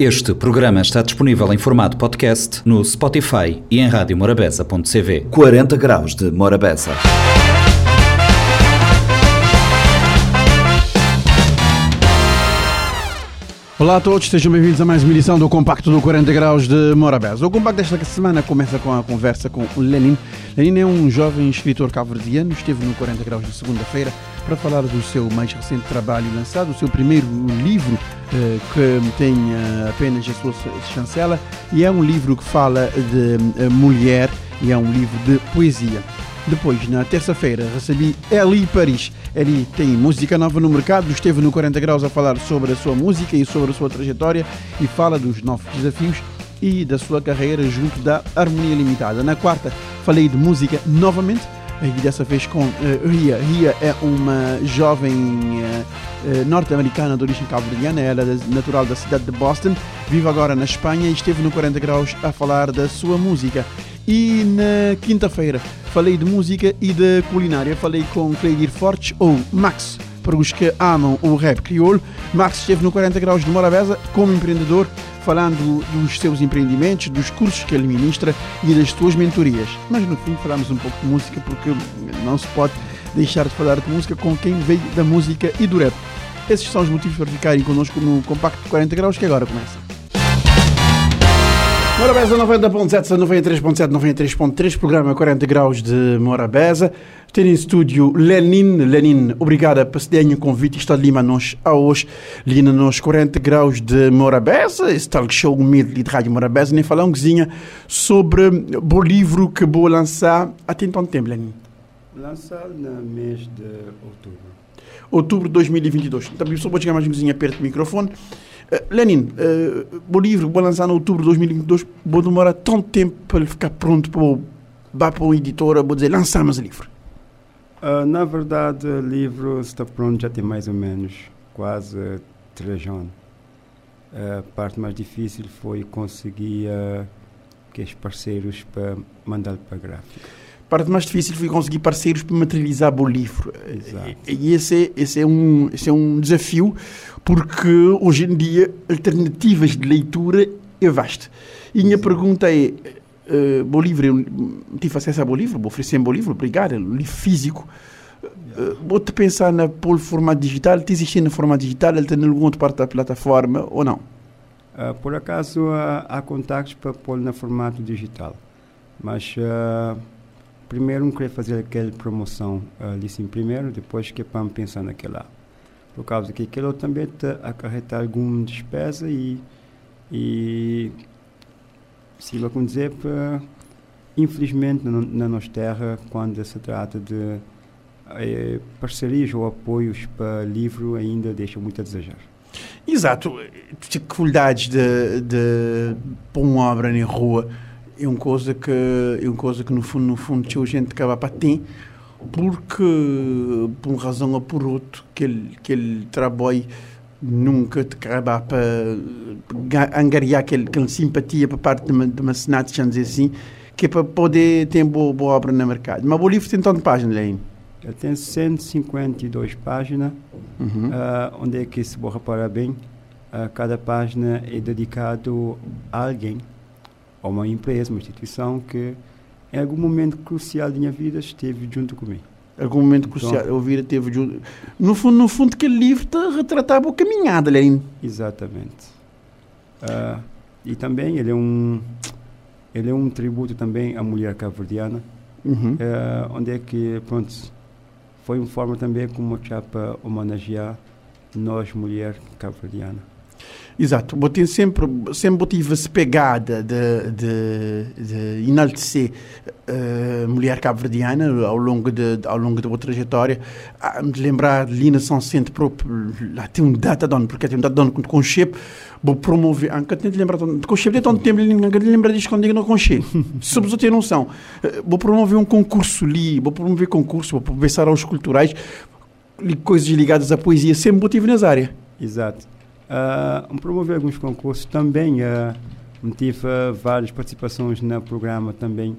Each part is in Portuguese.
Este programa está disponível em formato podcast no Spotify e em radiomorabeza.cv. 40 graus de Morabeza. Olá a todos, sejam bem-vindos a mais uma edição do Compacto do 40 Graus de Morabeza. O Compacto desta semana começa com a conversa com o Lenin. Lenin é um jovem escritor cabo-verdiano, esteve no 40 Graus de segunda-feira para falar do seu mais recente trabalho lançado, o seu primeiro livro, eh, que tem eh, apenas a sua chancela, e é um livro que fala de eh, mulher e é um livro de poesia. Depois, na terça-feira, recebi Eli Paris. Eli tem música nova no mercado, esteve no 40 Graus a falar sobre a sua música e sobre a sua trajetória e fala dos novos desafios e da sua carreira junto da Harmonia Limitada. Na quarta, falei de música novamente e dessa vez com uh, Ria. Ria é uma jovem uh, norte-americana de origem cabo-verdiana, ela é natural da cidade de Boston, vive agora na Espanha e esteve no 40 Graus a falar da sua música. E na quinta-feira falei de música e de culinária. Falei com Cleidir Fortes, ou Max, para os que amam o rap crioulo. Max esteve no 40 Graus de Morabeza como empreendedor, falando dos seus empreendimentos, dos cursos que ele ministra e das suas mentorias. Mas no fim falamos um pouco de música porque não se pode deixar de falar de música com quem veio da música e do rap. Esses são os motivos para ficarem connosco no Compacto 40 Graus que agora começa. Morabeza 90.7, 93.7, 93.3, programa 40 graus de Morabeza. Tem em estúdio Lenin. Lenin, obrigada por cederem o convite. Está ali a nós a hoje, ali nos 40 graus de Morabeza. Esse tal show humilde de Rádio Morabeza. Nem falar um coisinha sobre o livro que vou lançar. Há tanto tempo, Lenin? Lançar no mês de outubro. Outubro de 2022. Também só vou chegar mais um coisinha perto do microfone. Lenin, uh, o livro vou lançar em outubro de 2022, vou demorar tanto tempo para ele ficar pronto para dar para uma editora, vou dizer, lançamos o livro. Uh, na verdade, o livro está pronto já tem mais ou menos quase três anos. a parte mais difícil foi conseguir que os parceiros para mandar para. A parte mais difícil foi conseguir parceiros para materializar o livro. Exato. E esse é, esse, é um, esse é um desafio, porque hoje em dia alternativas de leitura é vasto. E a minha pergunta é, uh, bom livro, eu tive acesso a bom livro, vou oferecer um bom livro, obrigado, um livro físico. Uh, vou-te pensar na pôr formato digital, te existe no formato digital, ele tem em alguma outra parte da plataforma ou não? Uh, por acaso uh, há contactos para pôr no formato digital, mas uh, primeiro não queria fazer aquela promoção ali sim primeiro, depois que é para pensar naquela. Por causa que aquilo também acarreta alguma despesa e, e se vou dizer, para, infelizmente na, na nossa terra, quando se trata de eh, parcerias ou apoios para livro, ainda deixa muito a desejar. Exato. Dificuldades de, de pôr uma obra na rua é uma coisa que é uma coisa que no fundo no fundo a gente acaba para ter porque por uma razão ou por outra aquele aquele trabalho nunca te acaba para angariar aquele, aquela simpatia por parte de uma, de uma senate, vamos dizer assim, que é para poder ter boa, boa obra no mercado. Mas o livro tem tantas páginas, Leine? Ele tem 152 páginas, Uhum. uh, onde é que se vou reparar bem, uh, cada página é dedicado a alguém, a uma empresa, uma instituição que em algum momento crucial da minha vida esteve junto comigo. Algum momento crucial, eu vi teve de- no fundo no fundo aquele livro te retratava a caminhada, Leine. Exatamente. Uh, e também ele é um ele é um tributo também à mulher cabo-verdiana, Uhum. eh, onde é que, pronto, foi uma forma também como para homenagear nós, mulher cabo-verdiana. Exato, tenho sempre, sempre tive essa pegada de, de, de enaltecer a mulher cabo-verdiana ao longo, de, ao longo da sua trajetória. Ah, me de lembrar de Lina São Centro próprio, lá tem um data dono, porque tem um data dono com Conchep, vou promover, ah, nunca tenho de lembrar, de Conchep tem tanto tempo, de lembrar disso quando digo no Conchep. Para você ter noção. Eh, Vou promover um concurso ali, vou promover concurso, vou promover saraus culturais, coisas ligadas à poesia, sempre motivo nas áreas. Exato. Uh, promover alguns concursos também. Uh, tive uh, várias participações no programa também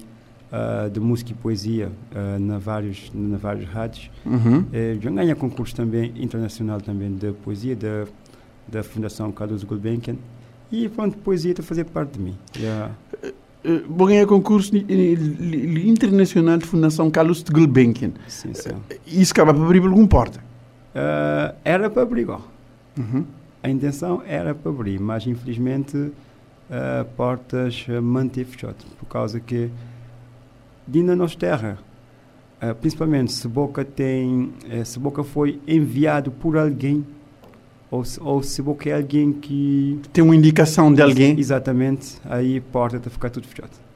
uh, de música e poesia uh, na vários na várias rádios. Uhum. Eh, já ganhei concurso também internacional também de poesia da da Fundação Carlos Gulbenkian E pronto, poesia está a fazer parte de mim. Yeah. Uh, vou ganhar concurso internacional de Fundação Carlos de Gulbenkian. Sim, sim. Isso acaba para abrir algum porta. Ah, era para abrir. Uhum. A intenção era para abrir, mas infelizmente ah, portas ah, manteve fechado, por causa que na nossa terra, ah, principalmente se Boca tem, eh, se Boca foi enviado por alguém, ou se, ou se Boca é alguém que... Tem uma indicação de alguém. Exatamente, aí a porta está a ficar tudo fechado.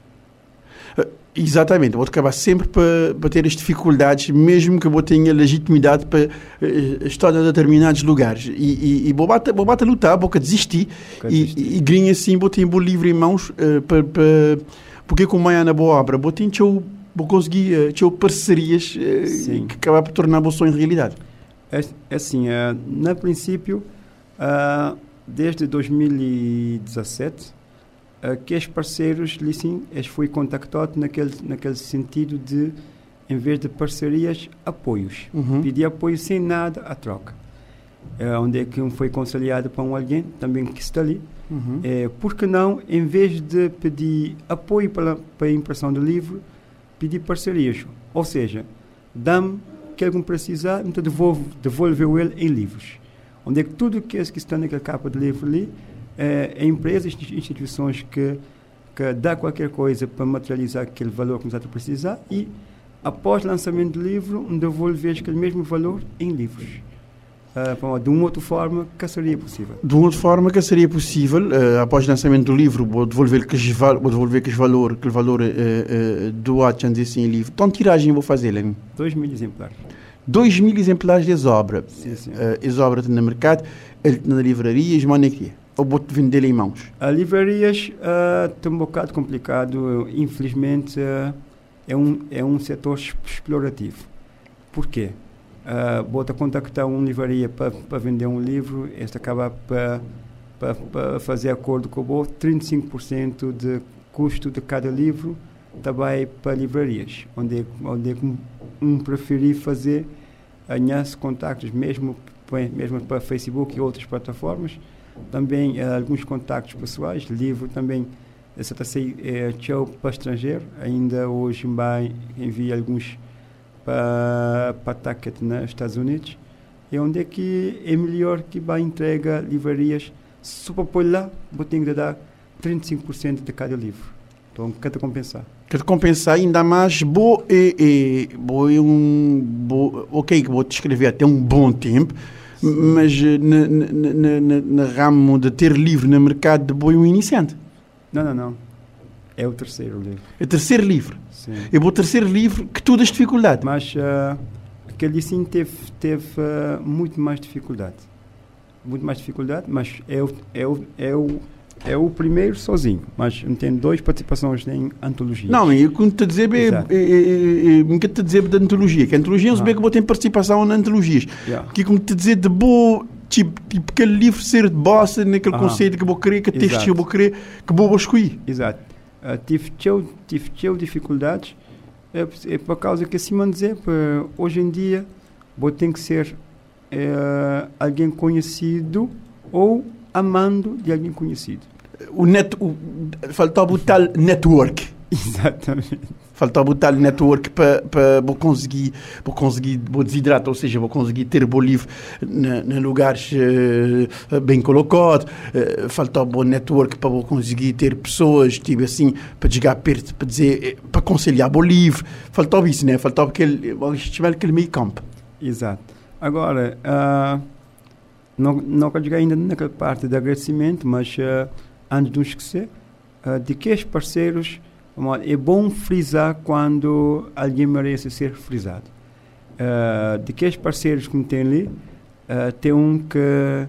Exatamente, vou acabar sempre para, para ter as dificuldades, mesmo que eu tenha legitimidade para eh, estar em determinados lugares. E, e, e vou bater, vou bater a lutar, vou desistir. Nunca E, e, e grinha assim, vou ter um livro em mãos, eh, para, para, porque como é na boa obra, vou ter teu, conseguir eh, teu parcerias Sim. que acabar por tornar o sonho realidade. É, é assim, ah, na princípio, ah, desde 2017, que os parceiros, ali sim, eles foi contactado naquele, naquele sentido de, em vez de parcerias, apoios. Uhum. Pedir apoio sem nada à troca. É, onde é que um foi conciliado para um alguém, também que está ali. Uhum. É, por que não, em vez de pedir apoio para, para a impressão do livro, pedir parcerias? Ou seja, dá-me que alguém precisar, então devolvo, devolvo ele em livros. Onde é que tudo que, que está naquela capa de livro ali, é, é empresas, insti- instituições que, que dá qualquer coisa para materializar aquele valor que nós estamos a precisar e, após o lançamento do livro, devolver aquele mesmo valor em livros. Para- de uma outra forma, que seria possível. De uma outra forma que seria possível, eh, após o lançamento do livro, vou devolver que val, vou devolver que valor, que valor doado, vamos dizer assim, em livro. Então, tiragem vou fazer, Lenin. 2 mil exemplares. 2 mil exemplares de obra. Sim, sim. Uh, as obras no mercado, ele na livraria, e onde é que é? Ou vou-te vender em mãos? A livrarias ah, está um bocado complicado, infelizmente ah, é, um, é um setor explorativo. Por quê? Uh, bota contactar uma livraria para vender um livro, este acaba para fazer acordo com o BO, 35% de custo de cada livro também para livrarias, onde, onde é um, preferir fazer anhas contactos mesmo, mesmo para Facebook e outras plataformas, também eh, alguns contactos pessoais, livro também, a sair é, tchau para estrangeiro, ainda hoje vai envia alguns para para Tacket nos Estados Unidos, e onde é que é melhor que vai entrega livrarias, só para pôr lá, vou ter que dar 35% de cada livro. Então, cada compensar. Quero compensar ainda mais, vou, é, é, vou um, vou, ok, vou te escrever até um bom tempo, mas eh, na, na, na, na- ramo de ter livro no mercado de boi um iniciante. Não, não, não. É o terceiro livro. É o terceiro livro. Sim. Eu vou terceiro livro que todas as dificuldades. Mas ah, aquele sim teve, teve ah, muito mais dificuldade. Muito mais dificuldade, mas é o, é o, é o, é o primeiro sozinho. Mas tem duas participações em antologia. Não, eu quando te dizer, é, Exato. é, é, é, te dizer da antologia, que a antologia é um Ah. que ter participação na antologias. Yeah. Que como te dizer de boa, tipo, tipo aquele livro ser de bossa, naquele Ah. conceito que vou querer, que texto eu vou querer, que vou escolher. Exato. Ah, tive teu, tive teu dificuldades é, é por causa que assim me dizer hoje em dia vou ter que ser eh, alguém conhecido ou amando de alguém conhecido. O net, o, faltava o tal network. Exatamente. Faltava o tal network para pa, vou conseguir, vou conseguir, vou desidratar, ou seja, vou conseguir ter bom livro em lugares eh, bem colocados. Eh, faltava o network para vou conseguir ter pessoas, tipo assim, para chegar perto, para dizer, eh, para conciliar bom livro. Faltava isso, né? Faltava aquele, aquele meio campo. Exato. Agora, ah, não, não quero chegar ainda naquela parte de agradecimento, mas ah, antes de esquecer, ah, de que os parceiros, é bom frisar quando alguém merece ser frisado. Ah, de que os parceiros que me tem ali, ah, tem um que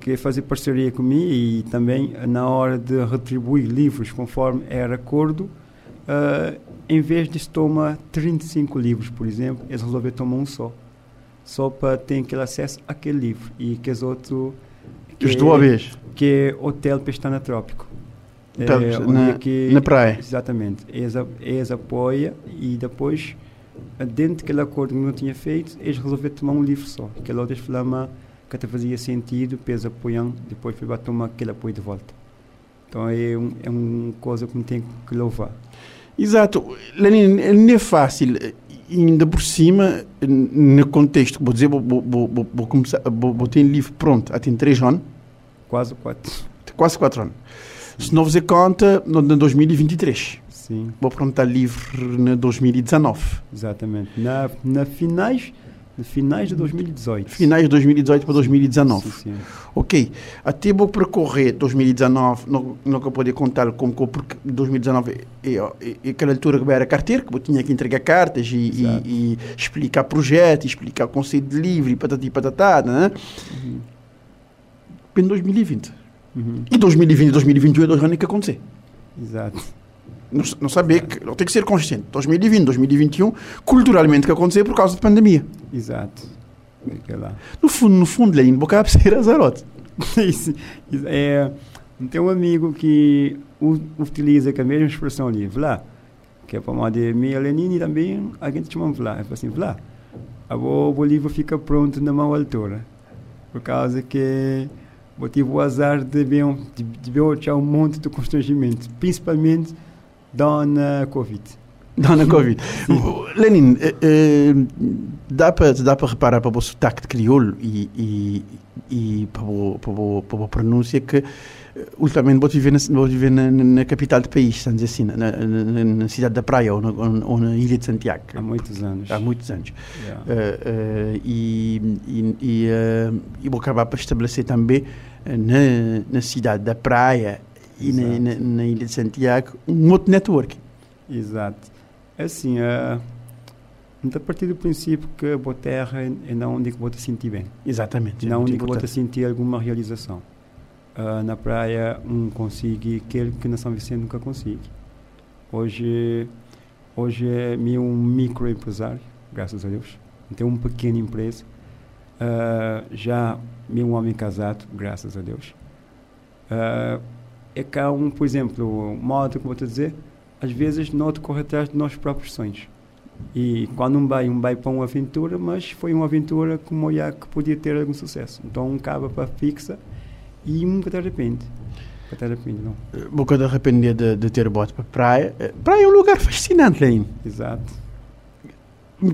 que fazer parceria comigo e também na hora de retribuir livros conforme era acordo, ah, em vez de se tomar 35 livros, por exemplo, eles resolveram tomar um só. Só para ter aquele acesso àquele livro. E que os outros. Que Os vez, Que é Hotel Pestana Trópico. Hotel É, na- é que- na praia. Exatamente. Eles, eles apoiam e depois, dentro daquele acordo que não tinha feito, eles resolveram tomar um livro só. Que lá eles falaram que te fazia sentido, depois apoiando, depois foi para tomar aquele apoio de volta. Então é, um, é uma coisa que me tem que louvar. Exato. Lenin, não é fácil. Ainda por cima, no contexto, vou dizer, vou, vou, vou, vou começar, vou, vou ter livro pronto, há tem três anos. Quase quatro. Quase quatro anos. Se não fazer conta, no 2023. Sim. Vou pronto livre no 2019. Exatamente. Na, na finais finais de 2018. Finais de 2018 para 2019. Sim, sim. Ok. Até vou percorrer 2019, não, que poder contar como que porque 2019 é, é, é aquela altura que era carteira, que eu tinha que entregar cartas e, e, e explicar projeto, explicar conceito de livre, patati patatá, né? Uhum. Em 2020. Uhum. E 2020 e 2021 é dois anos que acontecer. Exato não, não saber que tem que ser consciente. 2020, 2021, culturalmente que aconteceu por causa da pandemia. Exato. No fundo, no fundo, ainda boca ser azarote. isso, isso, é, tem um amigo que utiliza a mesma expressão ali, Vlá, que é para uma de minha Lenine também, a gente chama Vlá. É assim, Vlá, o livro fica pronto na mão altura. Por causa que eu tive o azar de ver, de, de ver um monte de constrangimento, principalmente Dona Covid. Dona Covid. Lenin, eh, eh, dá para dá para reparar para o sotaque de crioulo e, e, e para, o, para, o, para a pronúncia que eh, ultimamente vou viver, na, vou viver na, na, capital do país, estamos assim, na, na, na, cidade da Praia ou na, ou na Ilha de Santiago. Há muitos anos. Há muitos anos. Yeah. Uh, uh, e e, e, uh, e vou acabar para estabelecer também na, na cidade da Praia e na, na, na, Ilha de Santiago um outro network. Exato. É assim, uh, a partir do princípio que a boa terra é não onde que vou te sentir bem. Exatamente. Não onde que vou te sentir alguma realização. Uh, na praia um consegue aquilo que na São Vicente nunca consegue. Hoje, hoje é meu um microempresário, graças a Deus. Tenho uma pequena empresa. Uh, já meu um homem casado, graças a Deus. Uh, é cá um, por exemplo, modo, como eu estou a dizer, às vezes não corre atrás de nossos próprios sonhos. E quando um vai, um vai para uma aventura, mas foi uma aventura como já que podia ter algum sucesso. Então um acaba para fixa e nunca te arrepende. Nunca te arrepende, não. Boca de arrepender de, de ter bote para praia. Eh, praia é um lugar fascinante, Lenin. Exato.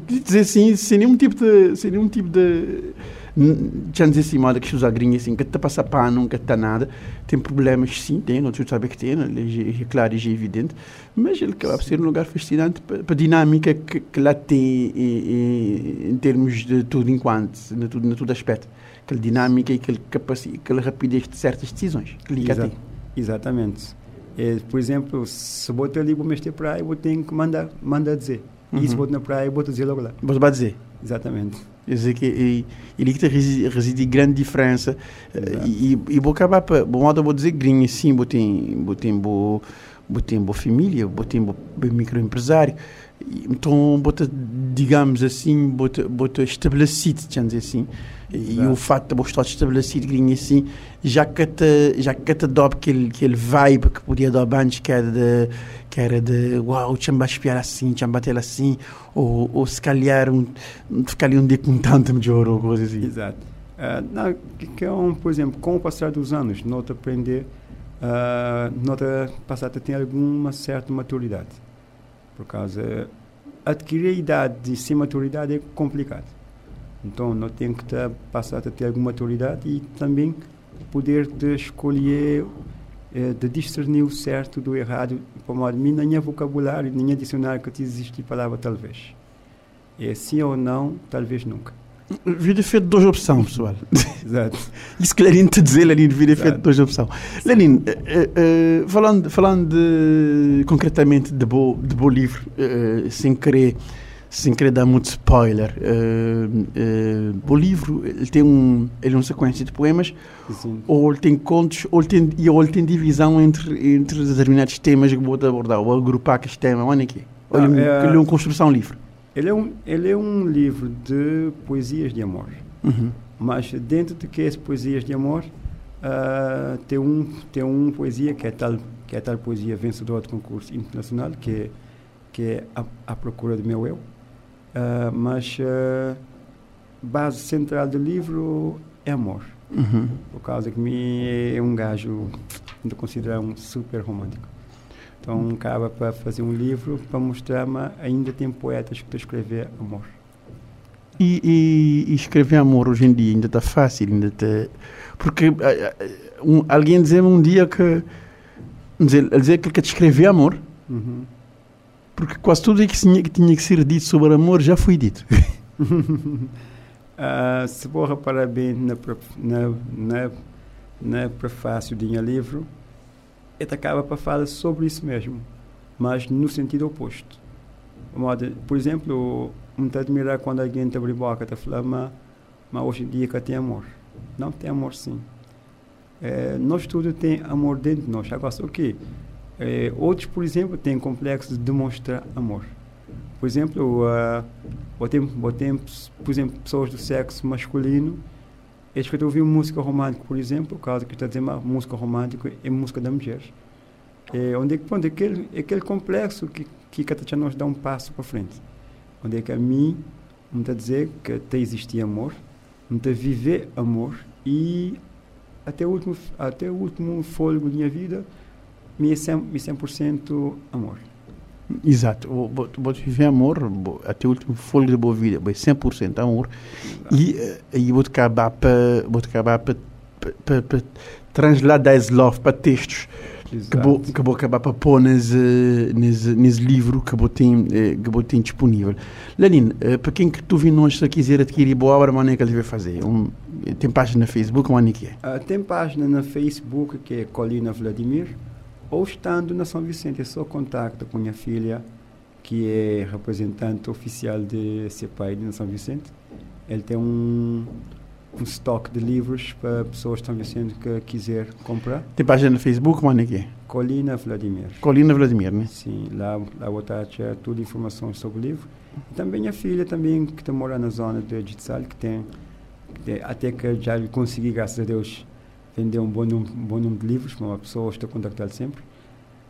Dizer assim, sem nenhum tipo de. Sem nenhum tipo de dizer assim, moda que os agrinhos assim, que está passa pano, nunca está nada, tem problemas sim, tem, não sabe que tem, é claro e é evidente, mas ele acaba por ser um lugar fascinante para a dinâmica que, que lá tem em, em, termos de tudo enquanto, na tudo, na tudo aspecto. Aquela dinâmica e aquele capacidade, aquela rapidez de certas decisões que liga Exa Exatamente. É, por exemplo, se eu botar ali, vou mexer praia, eu tenho que mandar, mandar dizer. Uhum. E se botar na praia, eu vou dizer logo lá. Você vai dizer? Exatamente. Quer dizer que e, ele que reside, reside grande diferença. Exato. e, e vou acabar para bom modo vou dizer grinha sim vou ter vou boa vou ter boa família vou ter boa microempresário. Então vou digamos assim vou estabelecido dizer assim e o fato de estar estabelecido grinha assim já que te já que te dá aquele aquele vibe que podia dar antes que era de que era de uau, chamba espiar assim, chamba bater assim, ou, ou se calhar um, ficar ali um dia com tanto melhor ou coisa assim. Exato. Uh, não, que é um, por exemplo, com o passar dos anos, nota aprender, uh, nota passar a ter alguma certa maturidade. Por causa, adquirir a idade de sem maturidade é complicado. Então, não tem que ter, passar a ter alguma maturidade e também poder de escolher é, de discernir o certo do errado, para mim, nem é vocabulário, nem é dicionário que existe a palavra talvez. É sim ou não, talvez nunca. Vida é feito de duas opções, pessoal. Exato. Isso que Lenin te dizer, Lenin, vida é feito de duas opções. Lenin, uh, uh, falando, falando de, concretamente de bo, de bo livro, uh, sem querer sem querer dar muito spoiler, uh, uh, o livro ele tem um, ele é uma sequência de poemas, Sim. ou ele tem contos, ou ele tem, ou ele tem divisão entre, entre determinados temas que vou abordar, ou agrupar aqueles temas, olha aqui. Olha, ah, é, ele é uma construção livre. Ele é um, ele é um livro de poesias de amor. Uhum. Mas dentro de que as poesias de amor, uh, tem um tem uma poesia que é tal que é tal poesia vencedora de concurso internacional que é, que é a, a procura do meu eu Uh, mas a uh, base central do livro é amor. Uhum. Por causa que mim é um gajo, ainda considero um super romântico. Então, acaba para fazer um livro para mostrar-me ainda tem poetas que estão a escrever amor. E, e, e escrever amor hoje em dia ainda está fácil, ainda está. Porque uh, um, alguém dizia-me um dia que. Dizer, dizer que te escrever amor, Uhum. Porque quase tudo que tinha, que tinha que ser dito sobre amor já foi dito. Ah, se vou reparar bem na, na, na, na prefácio do meu livro, ele acaba para falar sobre isso mesmo, mas no sentido oposto. Por exemplo, muito admirar quando alguém te abre boca e fala, mas, mas hoje em dia que tem amor. Não tem amor sim. Eh, nós tudo tem amor dentro de nós. Agora, o quê? Eh, outros, por exemplo, têm complexo de demonstrar amor. Por exemplo, uh, por exemplo, pessoas do sexo masculino, eles que ouvir música romântica, por exemplo, por causa que está dizendo música romântica é música da mulher. É, onde é que pronto, é aquele, é aquele complexo que que cada nos dá um passo para frente. Onde é que a mim me está a dizer que até existir amor, me está a viver amor e até o último, até o último fôlego da minha vida, me é 100%, me é 100% amor. Exato. Vou, vou viver amor até o último fôlego da boa vida, vou 100% amor. E eh, e vou acabar para vou acabar para para para transladar esse love para textos que vou, que vou acabar para pôr nesse, nesse, nesse livro que vou ter, eh, que vou ter disponível. Lenin, eh, para quem que tu vindo hoje se quiser adquirir boa obra, maneira que ele vai fazer? Um, tem página no Facebook, onde é que é? Ah, tem página na Facebook que é Colina Vladimir, ou estando na São Vicente, só contacto com minha filha, que é representante oficial de CEPAI de São Vicente. Ele tem um, um estoque de livros para pessoas de São Vicente que quiser comprar. Tem página no Facebook, onde é que é? Colina Vladimir. Colina Vladimir, né? Sim, lá, lá vou estar a tirar tudo informações sobre o livro. E também minha filha também, que está morando na zona de Jitsal, que tem, que tem- até que já consegui, graças a Deus, vender um bom número, um bom número de livros, uma pessoa estou a contactar sempre.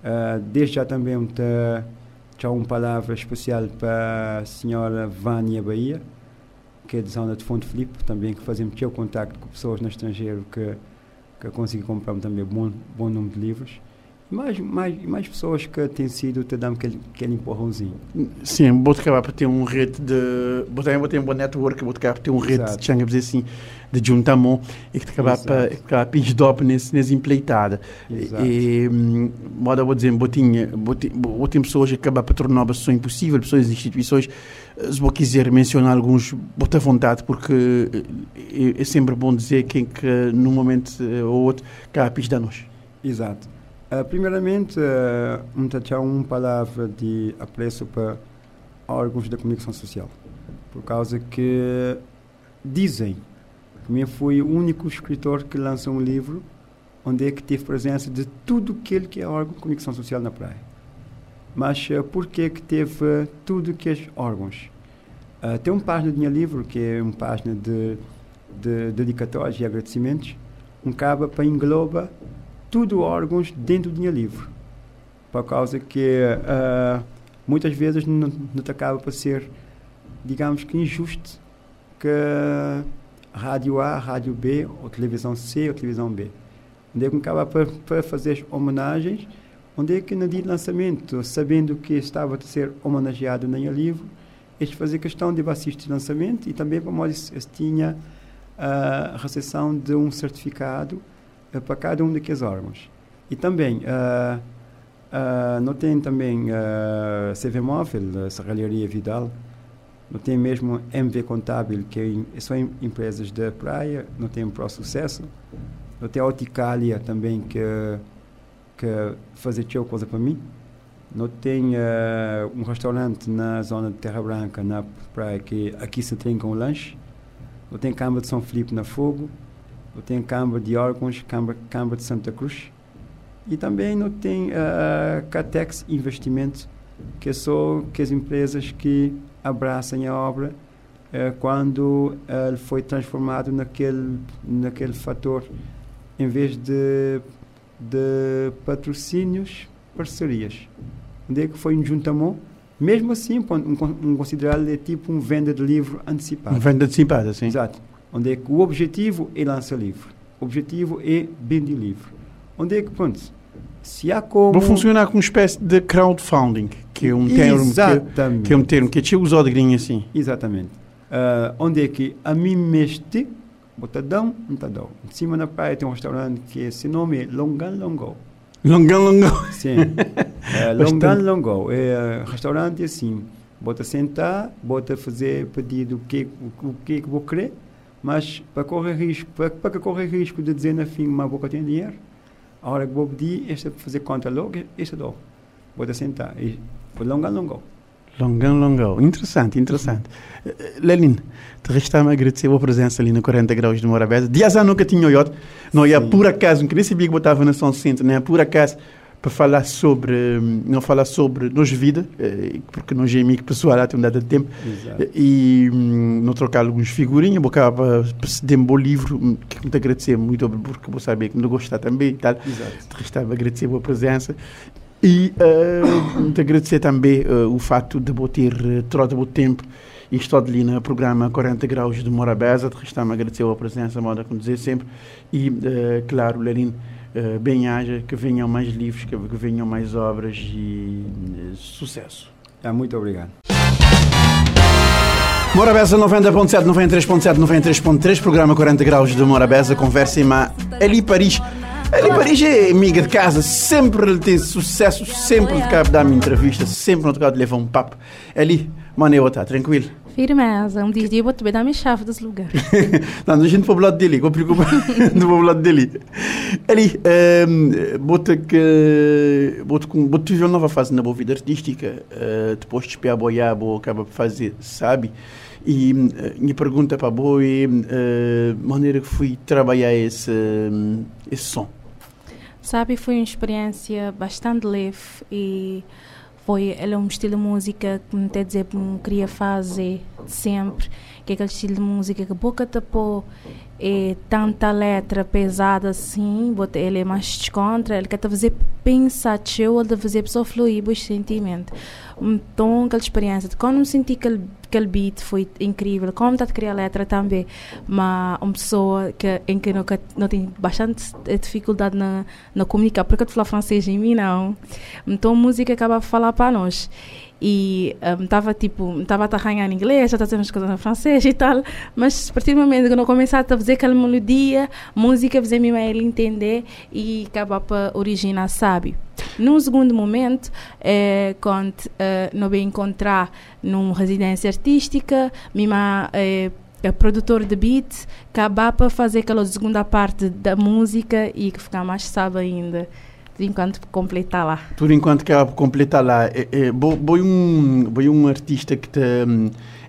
Ah, desde já também está já uma palavra especial para a senhora Vânia Bahia, que é de zona de Fonte Filipe, também que fazemos o contacto com pessoas no estrangeiro que, que conseguem comprar também bom, bom número de livros. Mais, mais, mais pessoas que têm sido te dando aquele, aquele empurrãozinho. Sim, vou acabar para ter um rede de. Vou também vou ter um bom network, vou acabar para ter um rede Exato. de changa dizer assim, de juntamento e que acabar Exato. para acabar para dop nesse, nesse empleitada. E, hum, moda vou dizer, botinha, ter pessoas que acabam para tornar a situação impossível, pessoas e instituições. eh, Se vou quiser mencionar alguns, bota vontade, porque eh, é, é sempre bom dizer quem que num momento eh, ou outro acaba a pisar nós. Exato. Ah, primeiramente, uh, um tchau, uma palavra de apreço para órgãos da comunicação social. Por causa que dizem que eu fui o único escritor que lançou um livro onde é que teve presença de tudo aquilo que é órgão de comunicação social na praia. Mas uh, por que que teve tudo que é órgãos? Uh, tem uma página do meu livro, que é uma página de, de dedicatórios e agradecimentos, um cabo para engloba tudo órgãos dentro do livro. Por causa que uh, muitas vezes não, não acaba por ser, digamos que injusto, que rádio A, rádio B, ou televisão C, ou televisão B. Onde é que acaba para, fazer homenagens, onde é que no dia de lançamento, sabendo que estava a ser homenageado no livro, eles faziam questão de assistir o lançamento e também para nós tinha a recepção de um certificado uh, para cada um daqueles órgãos. E também, uh, uh, não tem também uh, CV Móvel, Serralharia Vidal, não tem mesmo MV Contábil, que é, são empresas da praia, não tem Pro Sucesso, não tem a também, que, que faz tchau coisa para mim. Não tem um restaurante na zona de Terra Branca, na praia, que aqui se trinca um lanche. Não tem Câmara de São Filipe na Fogo. Não tem Câmara de órgãos, Câmara, Câmara de Santa Cruz. E também não tem a uh, Catex Investimentos, que são que as empresas que abraçam a obra uh, quando ele foi transformado naquele, naquele fator, em vez de, de patrocínios, parcerias. Onde é que foi um juntamento? Mesmo assim, um, um considerado é tipo um venda de livro antecipado. Um venda antecipada, sim. Exato. Onde é que o objetivo é lançar livro. O objetivo é vender livro. Onde é que, pronto, se há como... Vou funcionar com uma espécie de crowdfunding, que é um termo que, que é um termo que é usado de grinha assim. Exatamente. Ah, onde é que a mim meste, botadão, não tá dão. Em cima na praia tem um restaurante que esse nome é Longan Longo. Longão, longão. Sim. é, Longan Longo. É uh, restaurante assim. Bota sentar, bota fazer pedido o que, o, o que que vou querer, mas para correr risco, para, para correr risco de dizer na fim, mas boca tem dinheiro, a hora que vou pedir, este fazer conta logo, este dou. Bota sentar. E, Longan Longo. Longão, longão. Interessante, interessante. Eh, Lelin, te resta-me agradecer a tua presença ali no 40 graus de Morabeza. Dias eu nunca tinha olhado. Não ia Sim. por acaso, não queria saber que botava na São Centro, né? Por acaso, para falar sobre, hum, não falar sobre nos vida, eh, porque não é amigo pessoal há um dado de tempo, Exato. e hum, não trocar alguns figurinhas, vou acabar de um bom livro, hum, que te agradecer muito, porque vou saber que me gostar também e tal. Exato. Restava agradecer a tua presença e uh, te agradecer também eh, o facto de eu ter uh, tirado o tempo e estou ali no programa 40 Graus de Morabeza. Te restava agradecer a presença, moda como dizer sempre. E, uh, claro, Lerin, uh, bem haja, que venham mais livros, que, que venham mais obras e uh, sucesso. Ah, muito obrigado. Morabeza 90.7, 93.7, 93.3, programa 40 Graus de Morabeza, conversa em Eli Paris. Eli Paris é amiga de casa, sempre ele tem sucesso, sempre de cabo dar-me entrevista, sempre no tocado leva um papo. Eli, mano, eu tá tranquilo. Firmeza. Um dia eu vou te dar minha chave desse lugar. Não, a gente para o lado dele, vou preocupar do meu lado dele. Eli, um, bota que. Bota com. Bota viver uma nova fase na boa vida artística, uh, depois de espiar boiar, boa acaba por fazer, sabe? E uh, minha pergunta para a boa é uh, maneira que fui trabalhar esse, um, esse som. Sabe, foi uma experiência bastante leve e foi ele é um estilo de música que me quer dizer queria fazer sempre que é aquele estilo de música que boca tapou é tanta letra pesada assim ele é mais descontra ele quer te fazer pensar teu ele fazer a pessoa fluir os sentimentos então aquela experiência quando senti aquele aquele beat foi incrível. Como está a criar letra também. Mas uma pessoa que em que não, não tem bastante dificuldade na, na comunicar. Porque eu falo francês em mim não. Então a música acaba a falar para nós e estava um, tipo estava a arranhar em inglês já estava a coisas em francês e tal. Mas a partir do momento que eu comecei a fazer aquela melodia música fazer me ele entender e acabar para originar sabe? Num segundo momento é, quando uh, não bem encontrar numa residência artística mima é, é produtor de beat acabar para fazer aquela segunda parte da música e que ficar mais sabe ainda enquanto completar lá. Por enquanto que ela completar lá, é, é, boi um, boi um artista que te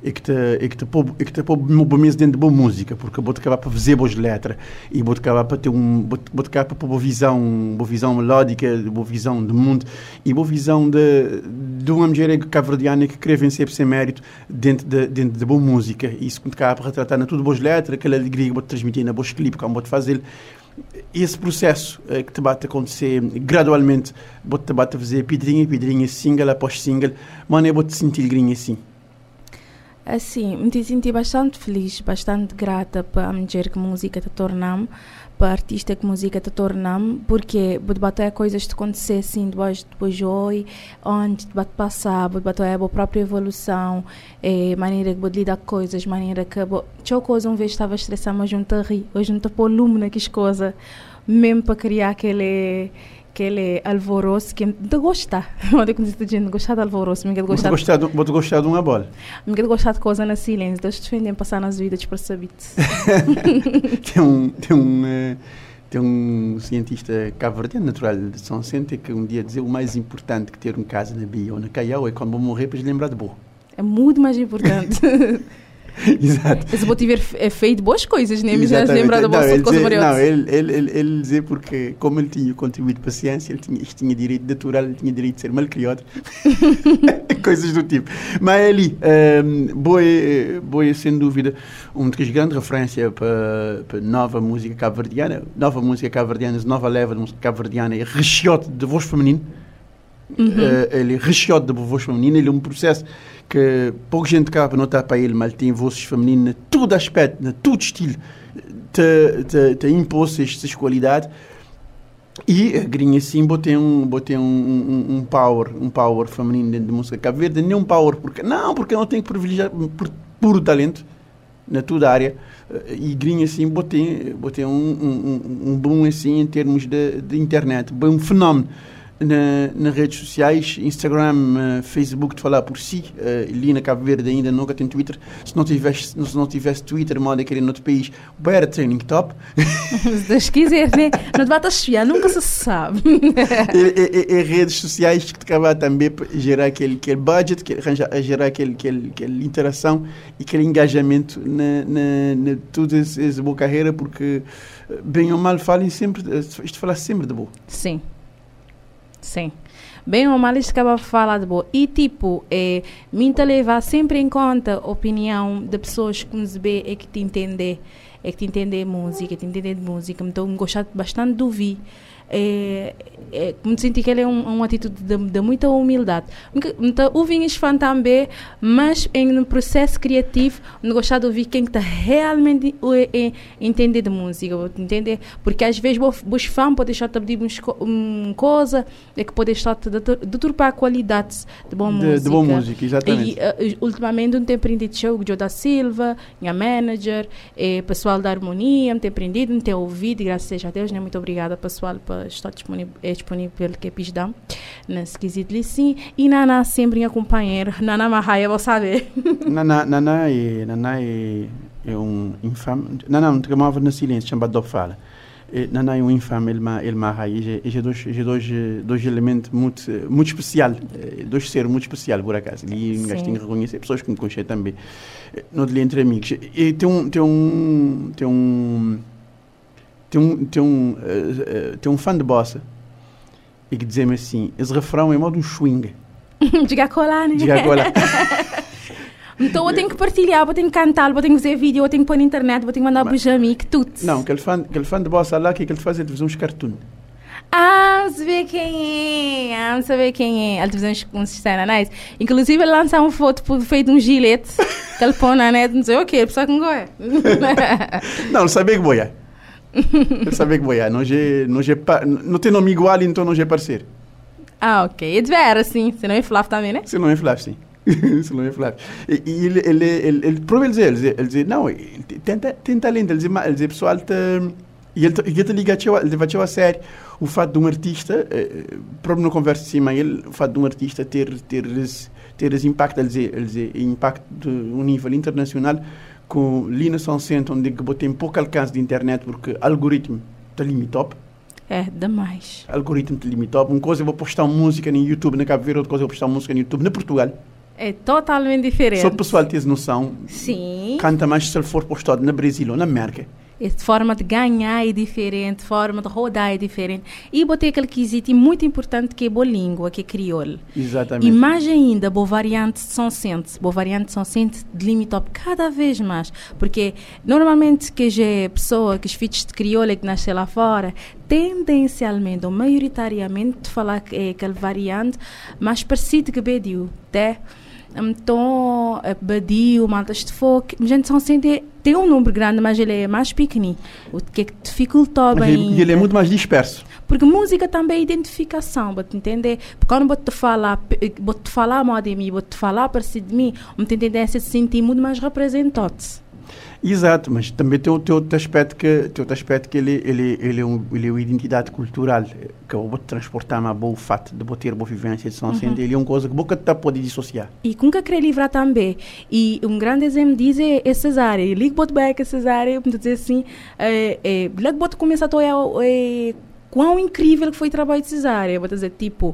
e que te e que te pôr e que te dentro de boa música, porque vou acabar para fazer boas letras e vou acabar para ter um vou acabar para boa visão, boa visão melódica, boa visão do mundo e boa visão de de uma mulher caverdiana que quer vencer sem mérito dentro de dentro de boa música. E isso acaba para retratar na tudo boas letras, aquela alegria que vou transmitir na boas clipe, como vou fazer esse processo uh, que te bate acontecer gradualmente, vou te bate fazer pedrinha, pedrinha, single após single, mano, eu vou te sentir grinha assim. Assim, me senti bastante feliz, bastante grata para a mulher que a música te tornamos, para artista que música te tornamos, porque vou bater coisas que acontecer assim depois, depois de hoje, onde te bate passar, vou bater a própria evolução, é, maneira que vou lidar com coisas, maneira que. Tinha coisa uma vez estava estressada, mas junto a rir, hoje não estou pôr lume naquelas coisas, mesmo para criar aquele aquele alvoroço que de gostar. Onde eu consigo dizer, gostar de alvoroço, me gostar. Gostar de, vou gostar de uma bola. Me gostar de coisa na silêncio, Deus defendem passar nas vidas despercebidos. tem um tem um uh, tem um cientista cabo-verdiano natural de São Vicente que um dia dizia o mais importante que ter um casa na Bia ou na Caiau é quando vou morrer para lembrar de boa. É muito mais importante. Exato. Se vou tiver feito boas coisas, né? Me já lembrar da boa coisa Não, ele, ele, ele, ele dizia porque, como ele tinha contribuído para a ciência, ele tinha, tinha direito natural, ele tinha direito de ser malcriado. coisas do tipo. Mas ele, um, boa, boa, sem dúvida, uma das grandes referências para, para nova música cabo-verdiana. Nova música cabo-verdiana, nova leva de música cabo-verdiana é recheado de voz feminina. Uh, ele é recheado de voz feminina, ele é um processo que pouca gente acaba notar para ele, mas ele tem vozes femininas, todo aspecto, de todo estilo, te, te, te impôs estas qualidades. E a Grinha sim botei um, botei um, um, um, power, um power feminino dentro da música Cabo Verde, nem um power porque não, porque não tem que privilegiar por puro talento na toda área. E Grinha assim botei, botei um, um, um boom assim em termos de, de internet, um fenómeno na, nas redes sociais, Instagram, uh, Facebook, de falar por si. Uh, ali na Cabo Verde ainda nunca tem Twitter. Se não tivesse, se não tivesse Twitter, modo aquele no outro país, era training top. Se Deus quiser, né? Não te batas fiar, nunca se sabe. e, redes sociais que acaba também gerar aquele, aquele budget, que arranja, gerar aquele, aquele, aquele interação e aquele engajamento na, na, na toda essa boa carreira, porque bem ou mal falem sempre, isto fala sempre de boa. Sim. Sim. Bem ou mal, isto acaba a falar de boa. E, tipo, é, minta levar sempre em conta a opinião de pessoas que nos vê e que te entender, é que te entender música, te entender de música. Então, gostar bastante de ouvir é, é, me senti que ele é um, uma atitude de, de muita humildade. Então, o Vinhos fan também, mas em um processo criativo, não gostar de ouvir quem está realmente é, é, entender de música, entender? Porque às vezes os fãs podem estar a pedir uma coisa é que pode estar a deturpar a qualidade de boa música. De boa música, exatamente. E, uh, ultimamente, não tem aprendido show, o Joe da Silva, minha manager, é, pessoal da Harmonia, não tem aprendido, não tem ouvido, graças a Deus, né? muito obrigada, pessoal, por está disponível, é disponível pelo que é dá na esquisito sim e Nana sempre minha companheira Nana Mahaia vou saber Nana Nana é Nana é, é um infame Nana não chamava na silêncio chamado do fala Nana é um infame ele ele Mahaia. E dois e dois dois elementos muito muito especial dois seres muito especial por acaso e ninguém tem que reconhecer pessoas que me conhecem também não lhe entre amigos e tem um tem um tem um tem um, tem um, uh, tem um fã de bossa e que dizia-me assim: esse refrão é modo um swing. Diga colar, né? Diga colar. Então eu tenho que partilhar, eu tenho que cantar, eu tenho que fazer vídeo, eu tenho que pôr na internet, eu tenho que mandar para os amigos, tudo. Não, aquele fã, aquele fã de bossa lá, o que ele faz? Ele faz uns cartoons. Ah, ver quem é. Vamos saber quem é. Ele fez uns, uns cenas Inclusive, ele lançou uma foto feito um gilete que ele põe na net, não sei o quê, pessoal que não gosta. não, não sabia que boia. Eu sabia que boiar. Não, é, não, é, não tem nome igual, então não é parceiro. Ah, ok. E devera, sim. Se não é Flávio também, né? Se não é Flávio, sim. Se não é Flávio. E, e ele, ele, ele, ele, prova ele dizer, ele dizer, ele dizer, não, tem, tem talento. Ele dizer, ele dizer pessoal, tá, e ele, ele te liga ele vai a sério o fato de um artista, eh, próprio na conversa de cima, ele, o fato de um artista ter, ter, esse, ter esse impacto, ele dizer, ele dizer, impacto de um nível internacional, com Lina São Centro, onde que tem pouco alcance de internet porque algoritmo está limitado. É, demais. Algoritmo está limitado. Uma coisa eu vou postar música no YouTube na Cabo Verde, outra coisa eu vou postar música no YouTube na Portugal. É totalmente diferente. Só o pessoal ter noção. Sim. Canta mais se ele for postado na Brasil ou na América. A forma de ganhar é diferente, a forma de rodar é diferente. E botei aquele quesito muito importante que é boa língua, que é crioulo. Exatamente. E mais ainda, boa variante de São Sente. Boa variante de São Sente delimitou cada vez mais. Porque normalmente que já é pessoa que os filhos de crioulo que nascem lá fora, tendencialmente ou maioritariamente falar que é aquele variante mais parecido que Bediu, até então, Badio, Matas de Fogo, gente são sempre tem um número grande, mas ele é mais pequenino, o que é dificultou bem. E ele é muito mais disperso. Porque música também é identificação, vou entender? Porque quando vou te falar, vou te falar mal de mim, vou te falar parecido de mim, ter tendência a se sentir muito mais representado. Exato, mas também tem, tem outro aspecto que, tem outro aspecto que ele, ele, ele, é, um, ele é uma identidade cultural, que eu vou transportar uma boa fato de vou ter boa vivência de São uhum. ele é uma coisa que boca tá pode dissociar. E com que querer livrar também. E um grande exemplo diz é, é Cesária. Ligo boto bem que Cesária, vamos dizer assim, é, é, logo boto começa a é, quão incrível que foi o trabalho de cesárea. Vou dizer, tipo,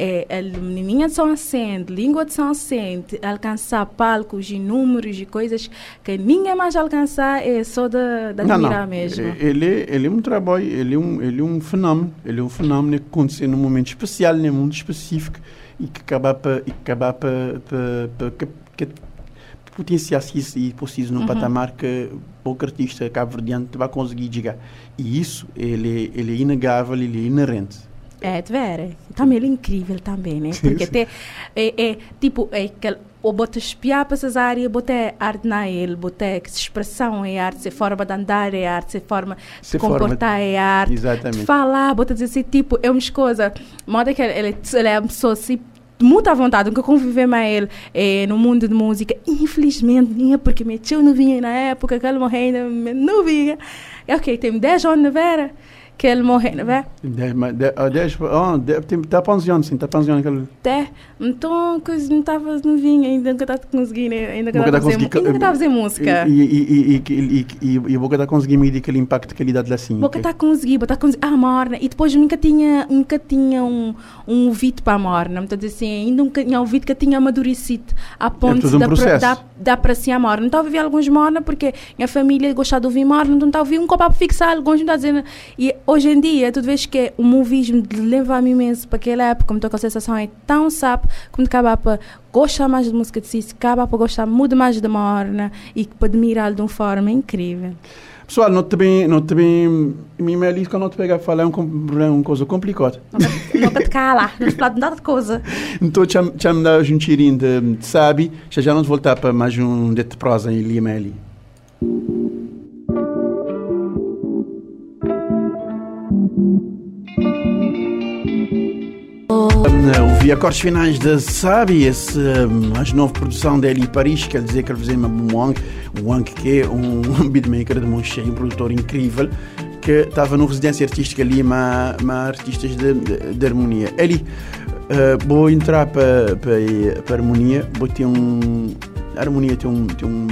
é, a menininha de São Vicente, língua de São Vicente, alcançar palcos e números e coisas que ninguém mais alcançar é só da, da admirar mesmo. Ele, ele é um trabalho, ele é um, ele é um fenômeno, ele é um fenômeno que acontece num momento especial, num mundo específico e que acaba para acaba para potenciar-se isso e possível num uhum. patamar que pouco artista cabo-verdiano vai conseguir chegar. E isso, ele, ele é inegável, ele é inerente. É, de ver. Também ele é incrível também, né? Porque até, é, é, tipo, é aquele, ou bota espiar para essas áreas, bota arte na ele, bota expressão é arte, se forma de andar é arte, se forma de Se comportar forma- é arte, Exatamente. falar, bota dizer assim, tipo, é uma coisa, moda que ele, ele, é uma pessoa assim, muito à vontade, nunca conviver mais ele eh, no mundo de música, infelizmente, porque meu tio não vinha na época que ele morreu, ainda não vinha, É, ok, tem 10 anos de vera que não é? Oh, de- tem- Está pensione, sim, está pensione. aquele- Até, então, coisa não estava, não vinha, ainda nunca estava conseguindo, ainda Boca estava tá a fazer, conseguir- ainda estava fazer música. E, e, e, e, e, Boca está conseguindo medir aquele impacto que ele dá de lá assim. Boca está a conseguir, boca está a conseguir. Ah, morna. E depois nunca tinha, nunca tinha um, um ouvido para a morna. Então, assim, ainda nunca tinha ouvido que tinha amadurecido a ponto todo um de dar processo. dar dá para si a morna. A ouvir alguns morna porque minha família gosta de ouvir morna, não está a ouvir um copo para fixar, alguns não está dizendo. E hoje em dia, tu vês que o movismo leva-me imenso para aquela época, como estou com a sensação é tão sapo, como acabar para gostar mais de música de si, acabar para gostar muito mais de morna e para admirar de uma forma incrível. Pessoal, não também, não também, me me quando não te pega a falar é um, uma coisa complicada. Nunca te cala, não te fala nada de coisa. Então, cham, cham da um tirinho de, sabe, já já nos voltar para mais um de prosa em Lima ali. Ouvi acordes finais da Sabi, esse, um, a nova produção dele em Paris, quer dizer que ele fazia um Wang, Wang que é um beatmaker de mão cheia, um produtor incrível, que estava no residência artística ali, uma artistas de, de, de harmonia. Ele, uh, vou entrar para para harmonia, vou ter um, a harmonia tem um, tem um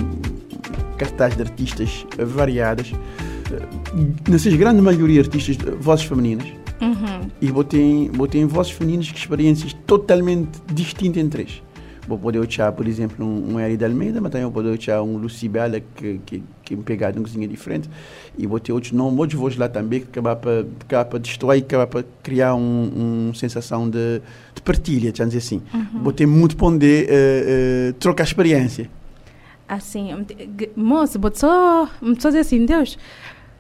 cartaz de artistas variadas, uh, nessas grande maioria artistas, de vozes femininas, Uhum. e botei, botei em vozes femininas que experiências totalmente distintas entre eles. Vou poder achar, por exemplo, um, um Eri de Almeida, mas também vou poder achar um Lucy Bella, que, que, que é pegado em cozinha diferente. E vou ter outros nomes, outros vozes lá também, que acaba para, acaba para destoar e acaba para criar uma um sensação de, de partilha, vamos dizer assim. Uhum. Botei muito poder uh, uh, trocar experiência. Assim, moço, vou só, só dizer assim, Deus,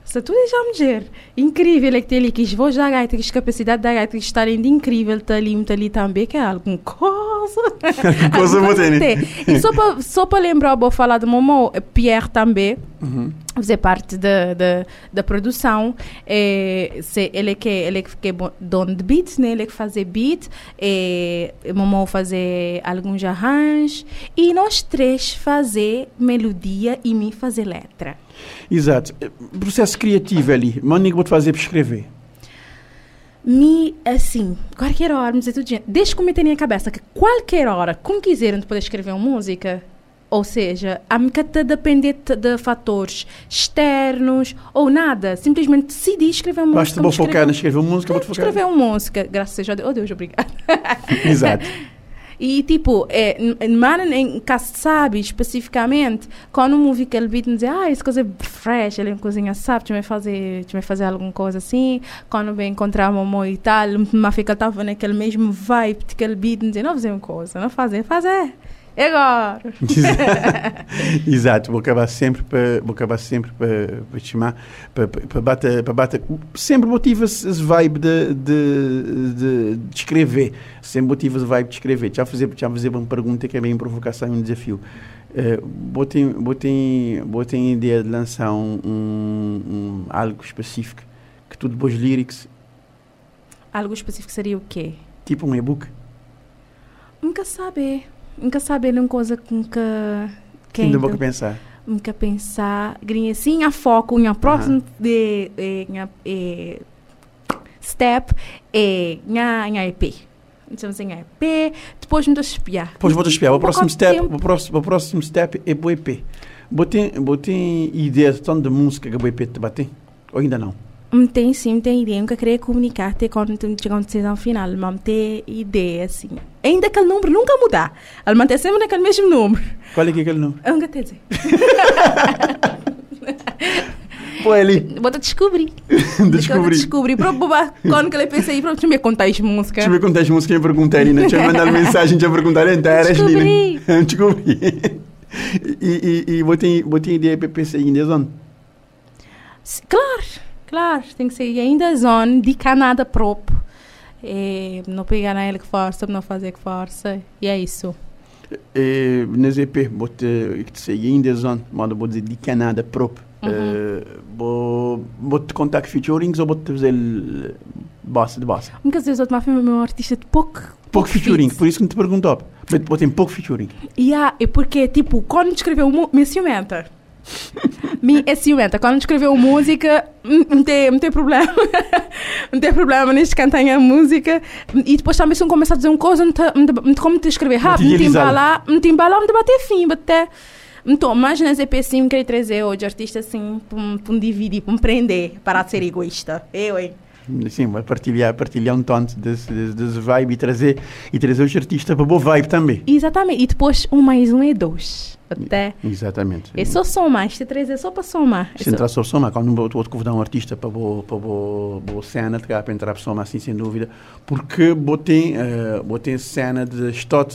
se tu deixar me dizer, incrível é que tem ali, que as vozes da gaita, que as capacidades da gaita que estarem de incrível, tá ali, tá ali também, que é alguma coisa. coisa Alguma ter, né? tem. E só para só para lembrar, vou falar do Momo, Pierre também, Uhum. Fazer parte da, da, da produção. É, se, ele é que ele que é dono de beats, né? Ele é que fazer beat, é, Momo fazer alguns arranjos e nós três fazer melodia e me fazer letra. Exato. Processo criativo ali. Mano, vou te fazer para escrever. Me, assim, qualquer hora, me dizer tudo, desde que eu meter na cabeça que qualquer hora, como quiserem, de poder escrever uma música, ou seja, a me tá depender de, fatores externos ou nada, simplesmente decidi escrever uma Basta música. vou me focar escrever- na escrever uma música, vou te focar. escrever uma música, graças a Deus, oh Deus, obrigada. Exato. E tipo, é, mano, em caso sabe especificamente, quando um ouvi aquele beat, me dizer, ah, essa coisa é fresh, ele é uma coisinha sabe, deixa-me fazer, deixa fazer alguma coisa assim. Quando vem encontrar a mamãe e tal, mas fica estava naquele mesmo vibe daquele beat, me dizer, não fazer uma coisa, não fazer, fazer. E agora? Exato, vou acabar sempre para vou acabar sempre para para chamar para para bater para bater sempre motiva esse vibe de, de, de, de escrever sempre motiva esse vibe de escrever já fazer já fazer uma pergunta que é bem provocação e um desafio uh, botei botei botei ideia de lançar um, um, um algo específico que tudo depois lyrics Algo específico seria o quê? tipo um e-book Nunca saber. Nunca saber uma coisa que... que ainda ainda- vou pensar nunca pensar grinha assim a foco em a próximo de em a eh, step é em a EP então a EP depois me espiar Depois vou espiar. O próximo step, o próximo, o próximo step é o EP. Botei, botei ideia de tanto de música que o EP te bater? Ou ainda não? Me tem sim me tem ideia nunca queria comunicar até quando chegar a decisão final mas me tem ideia assim ainda aquele número nunca mudar ele mantém sempre naquele mesmo número Qual é que é aquele número? eu nunca te dizer Pô, ali. vou te descobrir Descobri. descobrir para boba quando que ele pensa aí para deixa me contar as músicas Deixa eu ver quantas músicas eu perguntei ali, né? Deixa eu mandar mensagem, eu perguntar, então eras Descobri. Descobri. E, e, e botei, botei ideia para ainda, zone. S- Claro, claro, tem que ser ainda zone de Canadá próprio. E não pegar na ele que força, não fazer que força. E é isso. E, nas EP, bote, que te sei, ainda zon, modo vou dizer, de Canadá próprio. Uhum. Te contar que featurings ou te fazer base de base? Muitas vezes eu tomar filme meu artista de pouco. Pouco featuring, por isso que me te perguntou. Mas ter pouco featuring. Yeah, é porque, tipo, quando escreveu me ciumenta. me é ciumenta. Quando escreveu música, hum, não tem, não tem problema. não tem problema nisto cantar a música. E depois também se um começa a dizer uma coisa, como te escrever rápido, não te embalar, não te embalar, não te bater fim, bater. Então, mas nas EP sim, queria trazer hoje artista assim, para um, dividir, para um prender, parar de ser egoísta. Eu, hein? Sim, vai partilhar, partilhar um tanto desse, desse, desse vibe e trazer, e trazer os artistas para boa vibe também. Exatamente. E depois um mais um é dois. Até. Exatamente. É só somar, este três é só para somar. É Se só- entrar só soma, quando eu vou convidar um artista para boa, para boa, boa cena, para entrar para soma assim, sem dúvida, porque botei, uh, botei cena de estar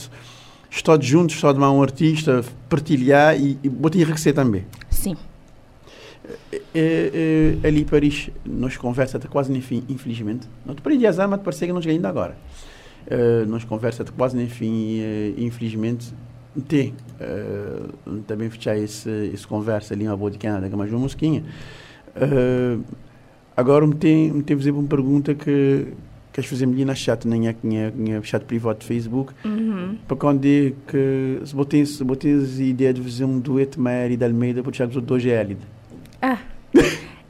estar juntos, só de um artista, partilhar e, e botei enriquecer também. Sim. É, é, ali em Paris, nós conversa até quase nem fim, infelizmente. Não te prendi azar, mas parece que nós ainda agora. Uh, nós conversa até quase nem fim, uh, infelizmente. Tem. Uh, também fechar esse, esse conversa ali, uma boa de Canadá, que é mais uma mosquinha. Uh, agora me tem, me tem uma pergunta que queres fazer ali na chat, nem é minha, minha chat privado de Facebook, Uhum. para quando que se botei se botei a ideia de fazer um dueto Mary de Almeida, para tirar os dois é Ah.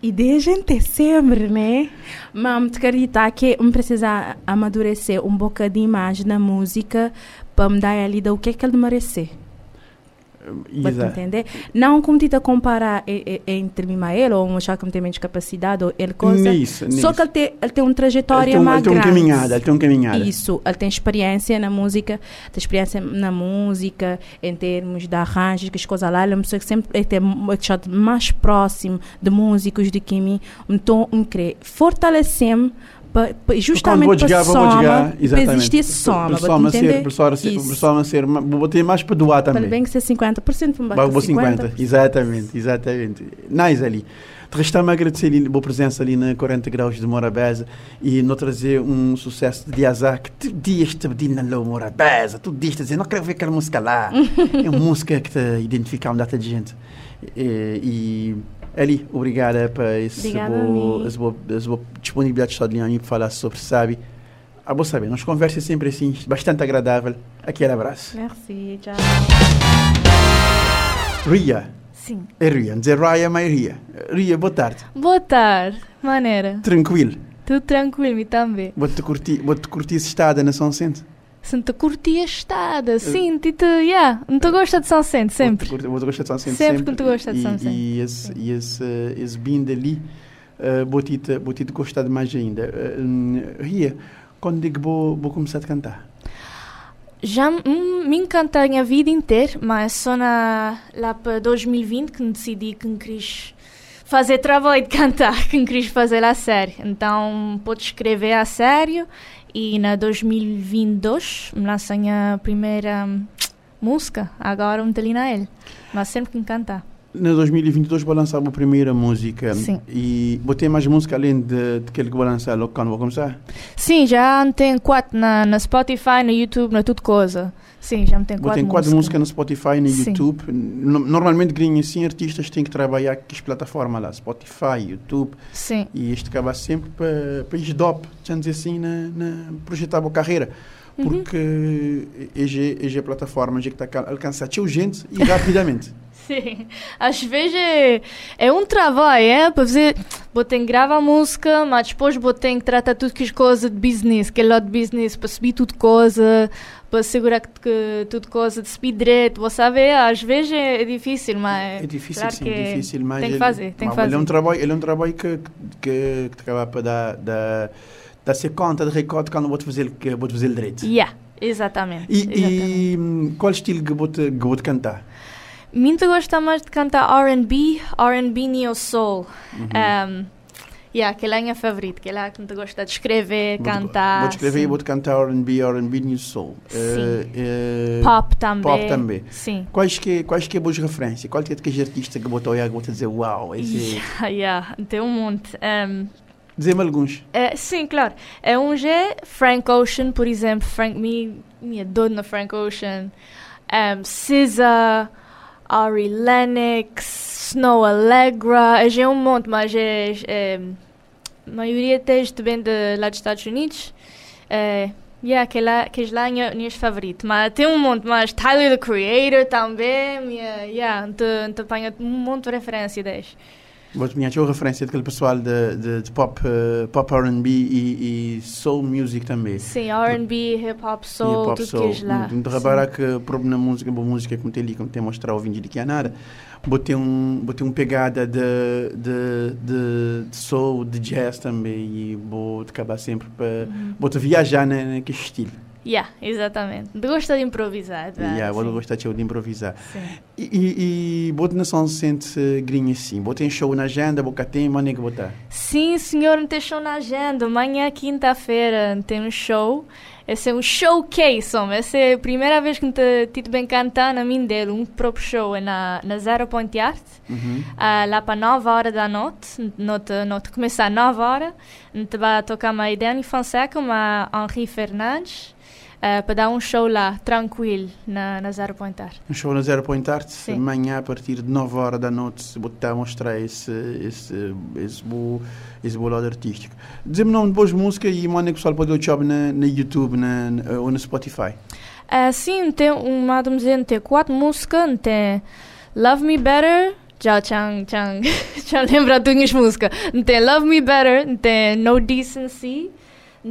E desde em sempre, né? Mas te acreditar que me precisa amadurecer um bocadinho mais na música para me dar a lida o que é que ele merece. Para te Exato. entender? Não como te comparar e- e- entre mim e ele, ou um achar que tem menos capacidade, ou ele coisa. Nisso, Só nisso. que ele tem, ele tem uma trajetória ele tem, mais ele tem grande. caminhada, ele tem um caminhada. Isso, ele tem experiência na música, tem experiência na música, em termos de arranjos, que as coisas lá, ele é uma pessoa que sempre tem mais próximo de músicos do que mim, então, um querer fortalecer-me justamente para vou soma, para existir soma, Para para entender? para ser, Isso. para soma ser, vou ter mais para doar Para também. bem que ser 50%, para Vou bater 50, 50%. exatamente, exatamente. Nice ali. Resta-me agradecer a boa presença ali na 40 graus de Morabeza e não trazer um sucesso de azar que tu dias te pedi na Morabeza, tu dias te dizer, não quero ver aquela música lá. é uma música que te identifica uma data de gente. E, e Ali, obrigada para esse boa, boa, essa boa disponibilidade de Linha para falar sobre Sabe. A boa saber, nós conversa sempre assim, bastante agradável. Aquele abraço. Merci, tchau. Ria, Sim. é Ria, dizer Raya, mas Ria. Ria, boa tarde. Boa tarde. Maneira. Tranquilo. Tudo tranquilo, me também. Vou-te curtir, vou-te curtir esse estado na São Centro. Se não te curti a estada, sim, te, yeah, não te gosta de São Centro, sempre. Vou-te gostar de São Centro Sempre que tu gosta de São Centro. E esse, e esse, esse bindo ali, uh, gostar de mais ainda. Hum, Ria, quando digo vou, vou começar a cantar? Já hum, me encantei a vida inteira, mas só na, lá para 2020 que decidi que quis fazer trabalho de cantar, que quis fazer a sério. Então, pude escrever a sério e na 2022 me lancei a primeira hum, música, agora um talina ele, mas sempre que cantar. Na 2022 vou lançar a primeira música. Sim. E vou ter mais música além de, de aquele que vou lançar logo quando vou começar? Sim, já tenho quatro na, na Spotify, no YouTube, na tudo coisa. Sim, já me tenho quatro quatro músicas. no Spotify e no Sim. YouTube. No- Normalmente, grinho assim, artistas têm que trabalhar com as plataformas lá, Spotify, YouTube. Sim, E este acaba sempre para para ir dop, vamos dizer assim, na, na projetar a boa carreira. Uhum. Porque EG, EG plataforma, EG que está a alcançar teu gente e rapidamente. sim. Às vezes é, é um trabalho, é? Para fazer. Vou que gravar música, mas depois vou que tratar tudo que as coisas de business, que é lá de business, para subir tudo coisa, para assegurar que, que tudo coisa de subir direito. Vou saber, às vezes é, é difícil, mas. É difícil, claro sim, que é difícil, mas tem que ele- fazer, tem mas que Ele é um fazer. trabalho, ele é um trabalho que, que, que te acaba para dar, dar, dar ser conta de recorde quando vou-te fazer, vou-te fazer direito. Yeah, exatamente. E, exatamente. e hum, qual estilo que vou-te que vou-te cantar? Muito gosto mais de cantar R&B, R&B Neo Soul. Um, yeah, aquele é a minha favorita, aquele é que me gosta de escrever, Vou-te- cantar. Vou-te escrever e sim. vou-te cantar R&B, R&B New Soul. Sim. Eh, eh, Pop também. Pop também. Sim. Quais que, quais que é boas referências? Qual que é que artista que vou olhar e vou te dizer, uau, esse Yeah, yeah, tem um monte. Um, Dizer-me alguns. É, sim, claro. É um G, Frank Ocean, por exemplo. Frank, me, me adoro na Frank Ocean. Um, SZA, Ari Lennox, Snow Allegra. É um monte, mas é, é a maioria deles vem de lá dos Estados Unidos. É, yeah, que lá, que lá é minhas favoritos. Mas tem um monte, mas Tyler the Creator também. Yeah, yeah, te apanha um monte de referência deles. Minha tinha referência daquele pessoal de, de, de pop, uh, pop R&B e, e, soul music também. Sim, R&B, hip hop, soul, hip tudo soul. que é lá. De repara que problema na música, boa música como tem ali, como tem mostrar o vídeo de que é nada. Botei um, botei um pegada de, de, de, soul, de jazz também e vou acabar sempre para uhum. vou viajar naquele estilo. Yeah, exatamente. Gosta de improvisar. Tá? Yeah, vou gostar de improvisar. Sim. E, e, e bota na São sente grinha assim. Bota em show na agenda, boca tem, mas nem que botar. Sim, senhor, não tem show na agenda. Amanhã, quinta-feira, tem um show. Esse é um showcase, homem. Essa é a primeira vez que te tive bem cantar na minha dele. Um próprio show é na, na Zero Point Art. Uhum. Uh, lá para 9 horas da noite. Noite, noite começa às 9 horas. Gente vai tocar uma Idane Fonseca, uma Henri Fernandes uh, para dar um show lá, tranquilo, na, na Zero Point Art. Um show na Zero Point Art, Sim. amanhã a partir de 9 horas da noite, vou estar a mostrar esse, esse, esse, bom, esse bom lado artístico. Diz-me nome de boas músicas e onde é que o pessoal pode ouvir na, na YouTube na, na, ou no Spotify? Uh, sim, tem uma, dizer, tem quatro músicas, tem Love Me Better, já chang chang já lembra de minhas músicas. Tem Love Me Better, tem No Decency,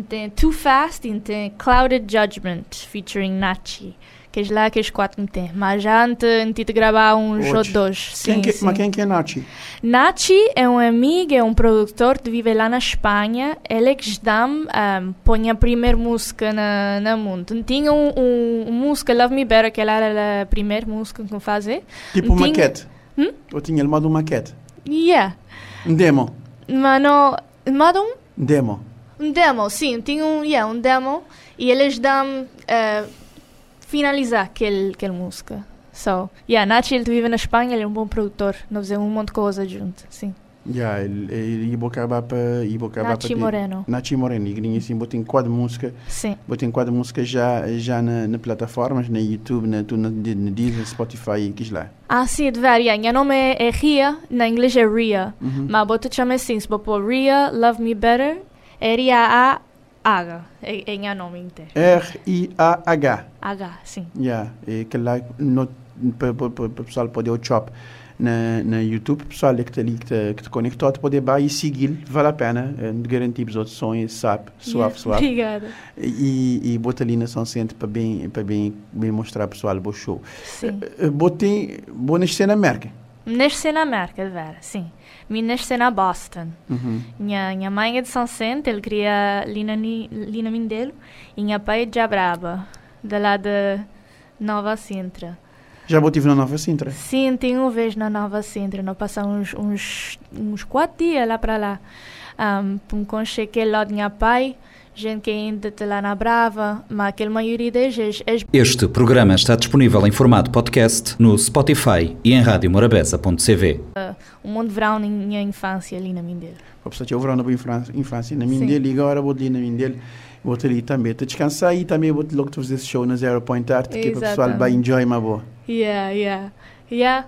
tem Too Fast e tem Clouded Judgment, featuring Nachi. Que é lá que os quatro que tem. Mas já antes de gravar uns ou dois. Sim, que, sim. Mas quem que é Nachi? Nachi é um amigo, é um produtor que vive lá na Espanha. Ele é que dá um, põe a primeira música na, na mundo. Tinha um, um, uma música, Love Me Better, que era a primeira música que eu fazia. Tipo uma maquete? Hum? Ou tinha ele uma maquete? Yeah. Um demo? Mas não... Mandou um? Demo. Um demo, sim, tinha um, yeah, um demo e eles dão uh, finalizar aquele, aquele música. So, yeah, Nachi ele vive na Espanha, ele é um bom produtor, nós fazemos um monte de coisa junto, sim. Yeah, ele, ele acabar para Nachi Moreno. Nachi Moreno, e grinha assim, botem quatro música. Sim. Botem quatro música já já na, na plataformas, na YouTube, na na, na Disney, Spotify e que lá. Ah, sim, de ver, yeah, meu nome é, é Ria, na inglês é Ria, uhum. mas bota chama assim, se pôr Ria, Love Me Better, É, é o nome inteiro. R-I-A-H. H, sim. Yeah, e que lá para o pessoal poder o chop na, na YouTube, pessoal que está ali, que está, que conectado, pode ir e seguir, vale a pena, é, garantir os outros sons, sabe, suave, suave. Obrigada. E, e bota ali na São Centro para bem, para bem, bem mostrar pessoal o show. Sim. Uh, botei, boa nascer na América. Nascer na América, de vera, sim. Me nasci na Boston. Uhum. Minha, minha mãe é de São Centro, ele queria ali na, ali na Mindelo. E minha pai é de Jabraba, de lá de Nova Sintra. Já estive na Nova Sintra? Sim, tenho uma vez na Nova Sintra. Nós passamos uns, uns, uns quatro dias lá para lá. Um, um cheguei lá de minha pai gente que ainda está lá na Brava, mas aquela maioria das vezes... Este programa está disponível em formato podcast no Spotify e em radiomorabeza.cv. Uh, monte de verão na minha infância ali na Mindelo. A pessoa tinha o verão na minha infância na Mindelo e agora vou ali na Mindelo. Vou ali também, te descansar e também vou logo fazer esse show na Zero Point Art, que é o pessoal vai enjoy uma boa. Yeah, yeah. Yeah.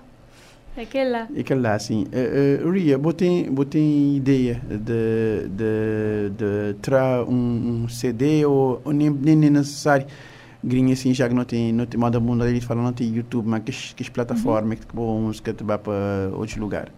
Aquela. Aquela, assim. Uh, uh, Ria, botei, botei ideia de, de, de tra um, um CD ou, ou nem, nem é necessário grinha assim, já que não tem, não tem moda mundo ali fala não tem YouTube, mas que, que plataforma uhum. que boa música te vai para outro lugar.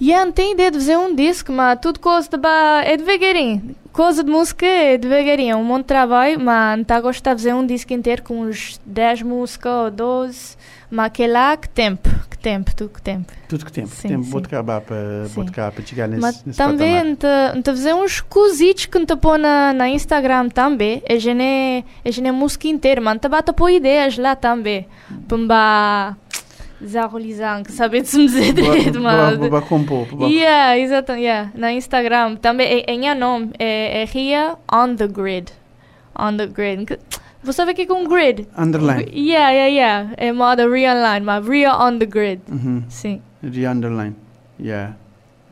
E yeah, não tem ideia de fazer um disco, mas tudo coisa de é devagarinho. Coisa de música é devagarinho, é um monte de trabalho, mas não está a gostar de fazer um disco inteiro com uns 10 músicas ou 12, mas aquele lá, que tempo tempo, tudo que tempo. Tudo que tempo. Sim, tempo vou acabar para vou para chegar nesse, Mas nesse também te, fazer uns cositos que te pôr na, na Instagram também. É gente é gente música inteira, mas te pôr ideias lá também. Para desarrolizar, que saber se me dizer mas... Para compor. Yeah, exatamente, yeah. Na Instagram também, é, é meu nome, é, é Ria On The Grid. On The Grid. Você o que é um grid? Underline. Yeah, yeah, yeah. É moda realign, mas real on the grid. Uhum. Sim. Ria underline. Yeah.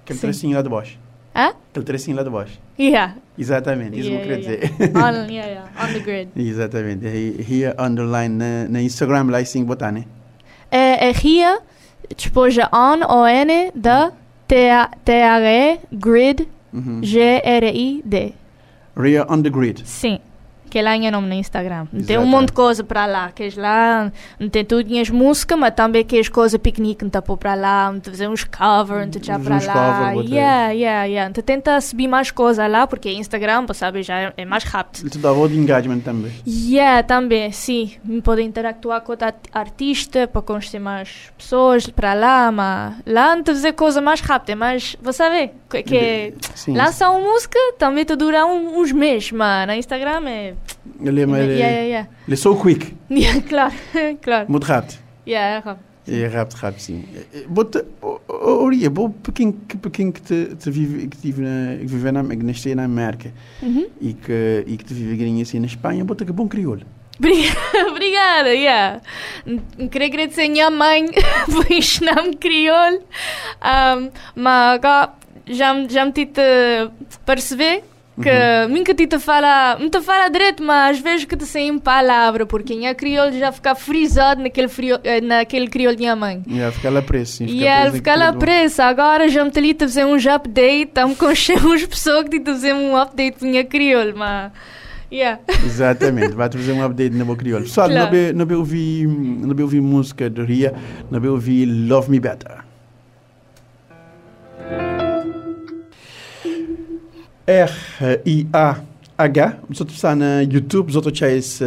Aquele Sim. tracinho lá de baixo. Hã? Aquele tracinho lá de baixo. Yeah. Exatamente, isso Yeah, que eu queria yeah, dizer. On, yeah, yeah. On the grid. Exatamente. Here underline na, na Instagram lá e sim botar, né? É, é Ria, depois é on, O-N, da, T-R-E, grid, Uhum. G-R-I-D. Ria on the grid. Sim. Que lá é nome no Instagram. Tem um Exatamente. monte de coisa para lá. Que lá não tem tudo as músicas, mas também que as coisas piquenique não tá pôr para lá, não fazer uns cover, não já para lá. cover, yeah, yeah, yeah. Então tenta subir mais coisas lá, porque Instagram, saber, já é- é mais rápido. Ele te dá de engagement também. Yeah, também, sim. Podem interactuar com outro art- artista para conhecer mais pessoas para lá, mas lá não fazer coisa mais rápida, mas você vê que, que Sim. uma música também te dura um- uns meses, mas no Instagram é. Muito rápido. Yeah, é rápido. É rápido, rápido, sim. Eh, Bota, Oria, bom, para quem que, para quem que te, vive, que tive na, que vive na, que na América e que, e que te vive grinha assim na Espanha, bota que bom crioulo. Obrigada, yeah. Queria agradecer a minha mãe por ensinar-me crioulo, um, mas agora já, já me tive perceber que Uhum. nunca tive a falar, não te fala direito, mas vezes que te saem palavra, porque em crioulo já fica frisado naquele, frio, eh, naquele crioulo de minha mãe. Yeah, ficar lá preso, sim. E preso fica lá presa. Agora já me ali a fazer uns update. Estamos com uns pessoas que te fazer um update para minha crioulo, mas. Yeah. Exatamente, vai-te fazer um update na boa crioulo. Pessoal, Claro. não ouvi, música de Ria, não ouvi Love Me Better. R-I-A-H, outros está na YouTube, os outros já esse,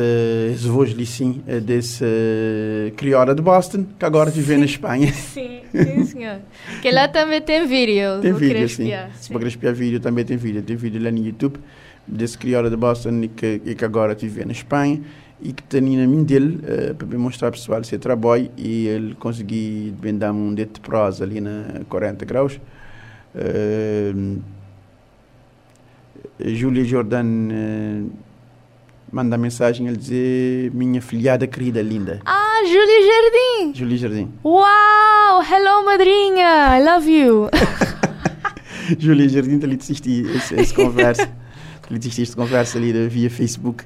esse voz ali sim, eh, desse eh, crioulo de Boston, que agora vive na Espanha. Sim, sim, senhor. Que lá também tem vídeo. Tem vídeo, sim. espiar, Se para espiar vídeo, também tem vídeo. Tem vídeo lá no YouTube, desse crioulo de Boston e que, e que agora vive na Espanha e que tem na mim dele eh, para mostrar ao pessoal seu trabalho e ele conseguir bem dar um dedo de prosa ali na 40 graus. Eh, Júlia Jordan eh, manda mensagem ele dizer minha filhada querida linda. Ah, Júlia Jardim! Júlia Jardim. Uau! Hello, madrinha! I love you! Júlia Jardim ali assisti essa, essa conversa. Ali assisti esta conversa ali via Facebook.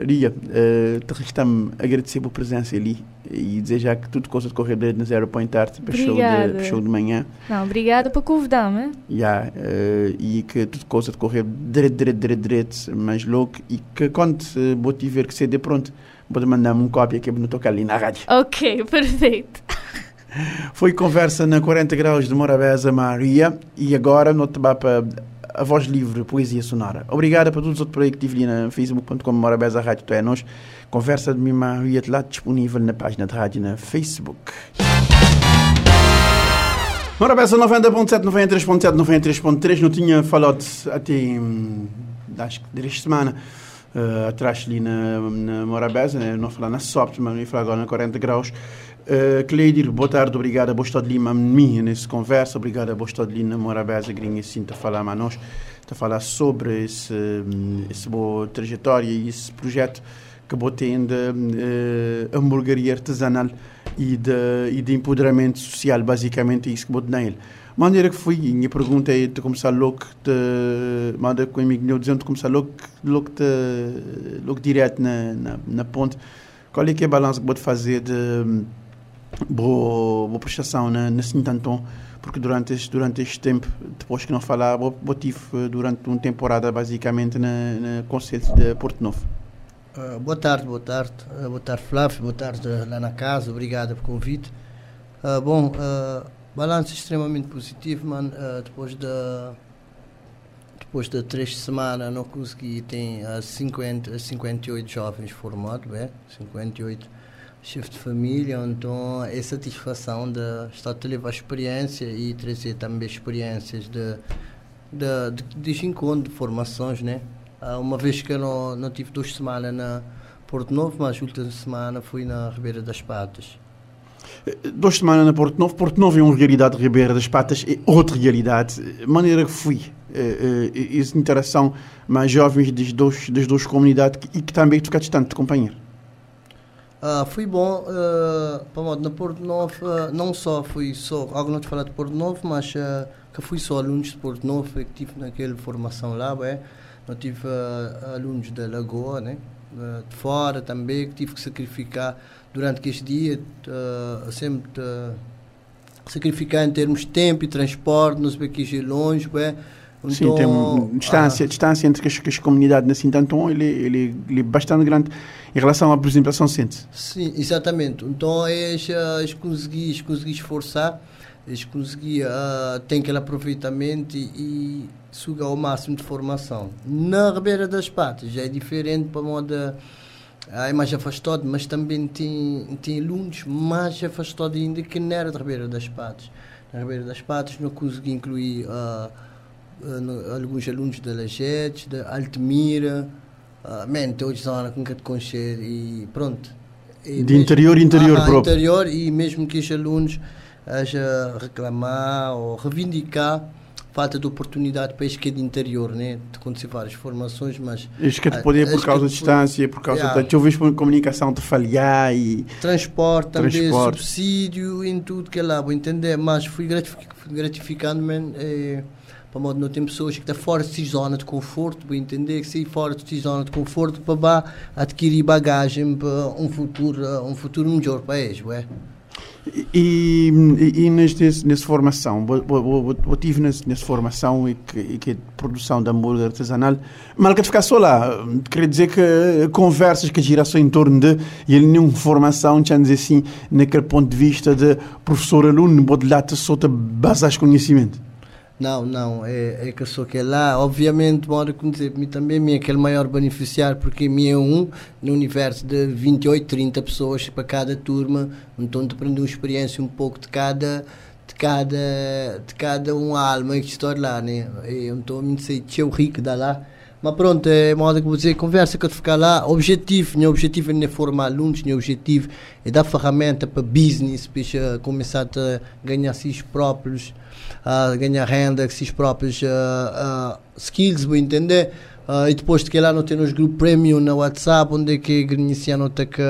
Ria, uh, te resta-me agradecer pela presença ali e desejar que tudo possa correr direito na Zero Point Art para o show, de- show de manhã. Não, obrigada por convidar-me. Yeah, eh, e que tudo possa correr direito, direito, direito, direito, mais louco. E que quando uh, vou te ver que CD pronto, pode mandar-me um cópia que eu não tocar ali na rádio. Ok, perfeito. Foi conversa na 40 graus de Morabeza Maria e agora no para a voz livre, poesia sonora. Obrigada para todos os outros que tive na facebook.com Morabeza Rádio, tu é nós. Conversa de minha Maria lá disponível na página de rádio na Facebook. Morabeza 90.7, 93.7, 93.3, não tinha falado até, hum, acho que desde semana, uh, atrás ali na, na Morabeza, né? não falar na SOPT, mas não falar agora na 40 graus. Uh, Cleidir, boa tarde, obrigado a Bostad Lima, a mim, nessa conversa, obrigado a Bostad Lima, Morabeza, grinha, sim, a falar a nós, a falar sobre esse, hum, esse boa trajetória e esse projeto que vou tendo uh, hamburgueria artesanal e de, e de empoderamento social, basicamente é isso que vou nele. maneira que foi, minha pergunta é de começar logo, de, manda com o amigo dizendo de começar logo, logo, de, logo direto na, na, na ponte, qual é que é o balanço que vou fazer de boa, boa prestação na, na Sintanton, porque durante este, durante este tempo, depois que não falar, vou, tive eh, durante uma temporada basicamente na, na Conselho de Porto Novo. Uh, boa tarde, boa tarde. Uh, boa tarde, Flávio. Boa tarde lá na casa. Obrigado pelo convite. Bom, balanço extremamente positivo, mano. Depois de depois de três semanas não consegui tem uh, 50, 58 jovens formados, bem, 58 chefes de família, então é satisfação de estar a levar experiência e trazer também experiências de de, de, de encontro, de formações, né? Uh, uma vez que eu não, não tive duas semanas na Porto Novo, mas a última semana fui na Ribeira das Patas. Duas semanas na Porto Novo. Porto Novo é uma realidade, Ribeira das Patas é outra realidade. Maneira que fui. Uh, uh, essa interação mais jovens das duas, das duas comunidades e que também distante de companheiro. Uh, foi bom, uh, modo, na Porto Novo, uh, não só fui só, algo não te falar de Porto Novo, mas uh, que fui só alunos de Porto Novo, que tive naquela formação lá, é, não tive alunos da Lagoa, né, de fora também, que tive que sacrificar durante este dia, sempre sacrificar em termos de tempo e transporte, não sei o que é longe, é, Sim, tem uma distância, ah, distância entre as, as comunidades na Sintanton, ele, ele, ele é bastante grande em relação à, por exemplo, a São Vicente. Sim, exatamente. Então, eles, eles consegui, consegui esforçar, eles consegui, uh, tem aquele aproveitamento e, e sugar ao máximo de formação. Na Ribeira das Patas já é diferente para modo é mais afastado, mas também tem, tem alunos mais afastados ainda que não era da Ribeira das Patas. Na Ribeira das Patas não consegui incluir uh, alguns alunos da Lagete, da Altemira, uh, man, todos são com que conhecer e pronto. E de mesmo, interior interior ah, próprio. interior e mesmo que os alunos haja reclamar ou reivindicar falta de oportunidade para este de interior, né? De acontecer várias formações, mas... Este que poder por causa da distância, por causa yeah. da... Talvez por comunicação de falhar e... Transporte também, Transporte. subsídio em tudo que é lá, vou entender, mas fui gratificando, man, é, para modo não tem pessoas que estão fora de zona de conforto, para entender que sair fora de zona de conforto para adquirir bagagem para um futuro, um futuro melhor para eles, ué. E, e, e neste, nessa formação, eu tive nessa, nessa formação e que, e que é produção de hambúrguer artesanal, mal que ficar só lá, quer dizer que conversas que giram em torno de, e ele nenhuma formação, tinha dizer assim, naquele ponto de vista de professor-aluno, pode lá te solta base conhecimento. Não, não, é, é que eu sou que lá, obviamente, mora como dizer, também, mim é aquele maior beneficiário, porque mim é um no universo de 28, 30 pessoas para cada turma, então de aprender uma experiência um pouco de cada de cada de cada um alma que está lá, né? Então, me sei, tio rico da lá. Mas pronto, é modo que vou dizer, conversa que eu ficar lá, objetivo, meu objetivo é formar alunos, meu objetivo é dar ferramenta para business, para começar a ganhar seus próprios uh, ganhar renda, esses próprios uh, uh, skills, vou entender. Uh, e depois de que lá não tem os grupos premium na WhatsApp, onde é que iniciaram até que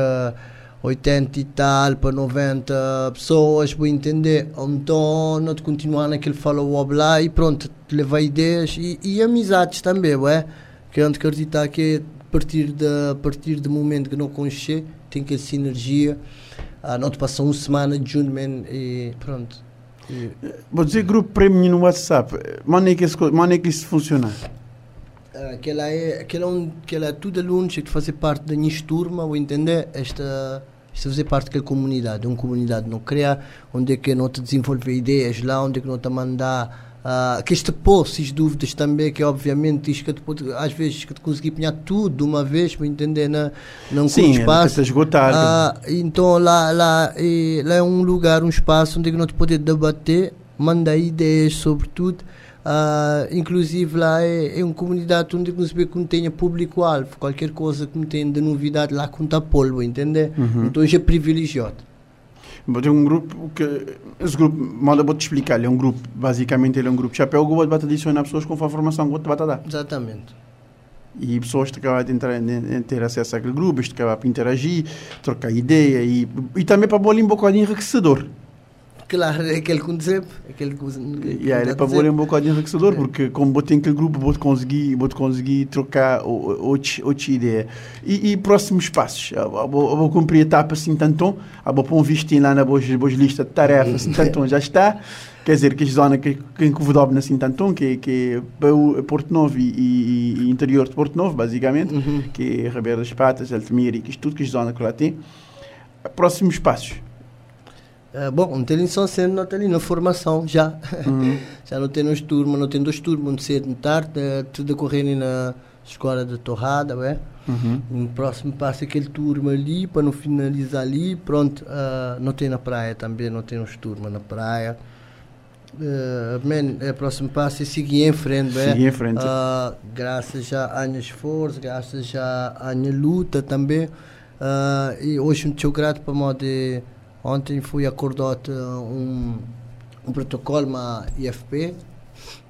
80 e tal para 90 pessoas, vou entender. Então, não te continuar naquele follow-up lá e pronto, te levar ideias e, e amizades também, ué. Que eu acreditar que a partir, de, a partir do momento que não conhecer, tem aquela sinergia. Uh, não te passa uma semana de junho, man, e pronto. Vou dizer grupo premium no WhatsApp. Mano é que isso, é que isso funciona? Aquela é, aquela, um, aquela é tudo alunos que fazer parte da minha turma, vou entender, esta, esta fazer parte daquela comunidade, uma comunidade não criar, onde é que não te desenvolver ideias lá, onde é que não te mandar Uh, que este posses dúvidas também, que obviamente diz que depois, às vezes que te consegui apanhar tudo de uma vez para entender na, num Sim, curto espaço. esgotar. Uh, então lá, lá, e, lá é um lugar, um espaço onde não te poder debater, mandar ideias sobre tudo. Uh, inclusive lá é, é uma comunidade onde não se vê que não tenha público-alvo, qualquer coisa que não tenha de novidade lá conta polvo, entender? Uhum. Então é privilegiado. Tem um grupo que. Esse grupo, mal vou te explicar, ele é um grupo, basicamente ele é um grupo chapéu que vai adicionar pessoas com a formação que vai dar. Exatamente. E pessoas que acabam de entrar, de ter acesso àquele grupo, que acabam de interagir, trocar ideia e, e também para bolir um bocadinho enriquecedor. Claro, é aquele conceito. Aquele, e aí, é para pôr um bocado enriquecedor, porque como botei aquele grupo, vou conseguir, vou conseguir trocar outra ideia. E, e próximos passos? Eu vou, vou cumprir a etapa assim, tanto, eu vou pôr um vistinho lá na boas lista de tarefas, assim, tanto, já está. Quer dizer, que a zona que, que encovodobe assim, tanto, que, que é Porto Novo e, e, e, interior de Porto Novo, basicamente, uhum. que é Ribeira das Patas, Altamira e que tudo que a zona que lá tem. Próximos passos? Uh, bom, não tem só sendo não tem na formação já. Uhum. já não tem nos turmas, não tem dois turmas, onde cedo e tarde, uh, tudo a correr na escola de Torrada, é? Uhum. No próximo passo aquele turma ali, para não finalizar ali, pronto, uh, não tem na praia também, não tem nos turmas na praia. Uh, man, é, o próximo passo é seguir em frente, é? Seguir em frente. Uh, graças já à minha esforço, graças já à minha luta também. Uh, e hoje muito grato para modo de Ontem fui acordado um, um protocolo, uma IFP,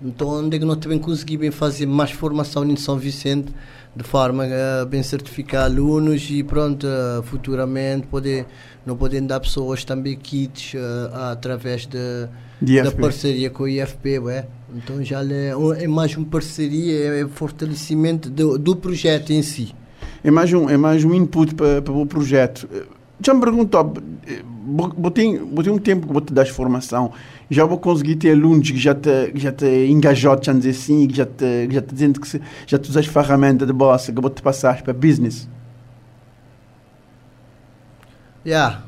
então onde é nós também conseguimos fazer mais formação em São Vicente, de forma a bem certificar alunos e pronto, uh, futuramente poder, não podem dar pessoas também kits uh, através de, De da parceria com o IFP, ué. Então já é, um- é mais uma parceria, é fortalecimento do, do projeto em si. É mais um, é mais um input para, para o projeto. Já me perguntou, vou ter um tempo que vou te dar formação, já vou conseguir ter alunos que já te, que já te engajou, já dizer assim, que já te, que já te dizendo que se, já te usas ferramenta de bossa, que vou te passar para business. Já.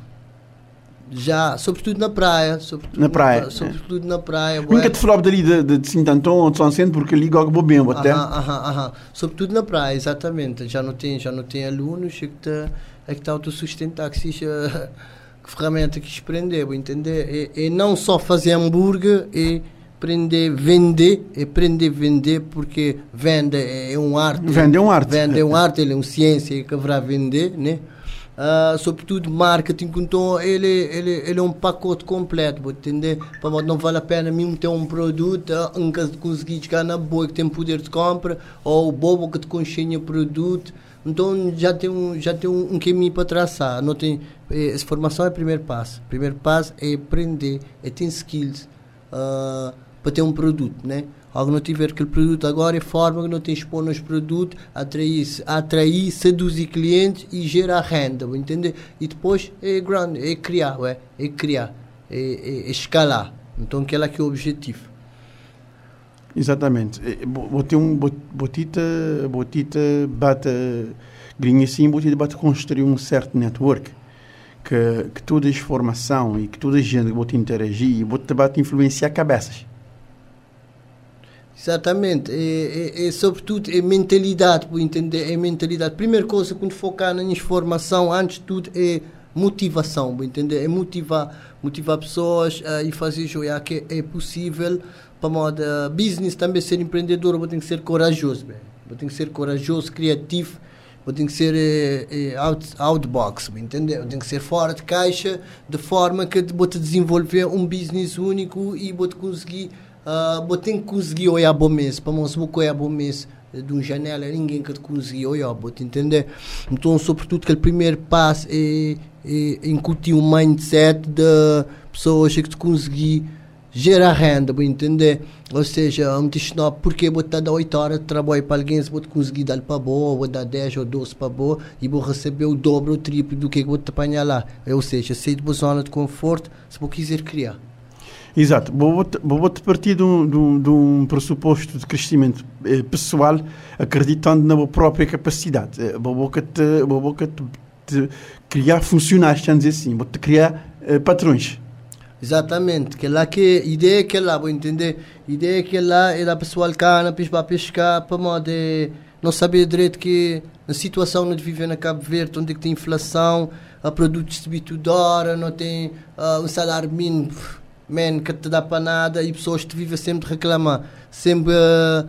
Já, sobretudo na praia. Sobretudo Na praia, é. Sobretudo na praia. Nunca te falava dali de, de, de Sintantão ou de São Centro, porque ali bem, vou até. Aham, aham, aham. Sobretudo na praia, exatamente. Já não tem, já não tem alunos, é que está é que tá autossustentar, que seja que ferramenta que aprender, vou entender? E, e não só fazer hambúrguer, e aprender vender, e aprender a vender, porque venda é, é um arte. Vende é um arte. Vende é um arte, ele é uma ciência que haverá vender, né? Ah, sobretudo marketing, então ele, ele, ele é um pacote completo, vou entender? Para não vale a pena mesmo ter um produto, ah, em caso de conseguir chegar na boa que tem poder de compra, ou o bobo que te conchega produto, então já tem um, já tem um, um caminho para traçar. Não tem, eh, formação é o primeiro passo. O primeiro passo é aprender, é ter skills ah, para ter um produto, né? Algo não tiver aquele produto agora é forma que não tem expor nos produtos, atrair, atrair, seduzir clientes e gerar renda, entender? E depois é grande, é criar, ué, é criar, é, é, é escalar. Então aquele aqui é o objetivo. Exatamente. Eh, bo- Botei um bot- botita, botita bate grinha assim, botita bate construir um certo network que que toda essa formação e que toda a gente bota interagir, bota bate influenciar cabeças. Exatamente, é, é, é sobretudo é mentalidade, por entender, é mentalidade. Primeira coisa, quando focar na informação, antes de tudo, é motivação, por entender, é motivar, motivar pessoas ah, e fazer jogar que é possível para modo ah, business também ser empreendedor, você tem que ser corajoso, bem. Você tem que ser corajoso, criativo, você tem que ser eh, eh, out, outbox, entendeu? Tem que ser fora de caixa, de forma que você desenvolver um business único e você conseguir Uh, bo tem que conseguir olhar bom mês, para se vou olhar bom mês de um janela, ninguém que te conseguir olhar, vou te entender? Então, sobretudo, aquele primeiro passo é, é incutir um mindset de pessoas que te conseguir gerar renda, vou entender? Ou seja, diz, não, porque vou te dar 8 horas de trabalho para alguém, se vou conseguir dar para boa, vou dar 10 ou 12 para boa e vou receber o dobro ou o triplo do que vou te apanhar lá. Ou seja, sair de uma zona de conforto se vou quiser criar. Exato. Vou vou- partir de um, de, um, de um pressuposto de crescimento eh, pessoal, acreditando na minha própria capacidade. Eh, Vou vou que te, vou te, criar funcionários, dizer assim. Vou te criar eh, patrões. Exatamente, que lá que ideia que lá, vou entender, ideia que lá é da pessoal cana, para pescar, para modo de não saber direito que na situação onde vive na Cabo Verde, onde é que tem inflação, a produtos toda hora, não tem ah, um salário mínimo, man, que te dá para nada e pessoas que vivem sempre de reclamar, sempre, ah,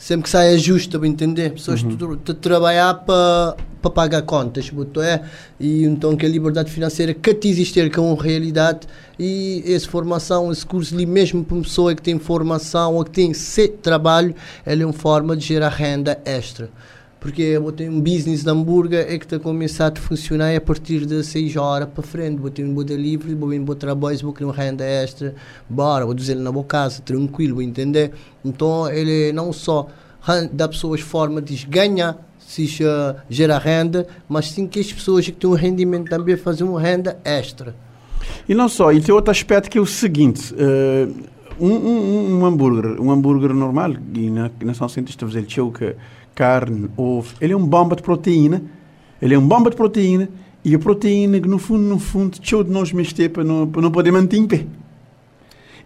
sempre que sai justa, vou entender, pessoas que tu- te trabalhar para para pagar contas, botou é, e então que a liberdade financeira que te existir que é uma realidade. E essa formação, esse curso ali mesmo para uma pessoa que tem formação ou que tem se trabalho, ela é uma forma de gerar renda extra. Porque eu tenho um business de hambúrguer é que está a começar a funcionar a partir de 6 horas para frente. Vou ter um bom livre, vou vir para trabalho, vou criar uma renda extra, bora, vou dizer na boa casa, tranquilo, vou entender? Então ele não só dá pessoas forma de ganhar, se uh, gerar renda, mas sim que as pessoas que têm um rendimento também fazem uma renda extra. E não só, e tem outro aspecto que é o seguinte: eh, um, um, um hambúrguer, um hambúrguer normal, e na, na São Centro está a fazer choca, carne, ovo, ele é um bomba de proteína, ele é um bomba de proteína, e a proteína que no fundo, no fundo, show de nós mexer para não, para não poder manter em pé.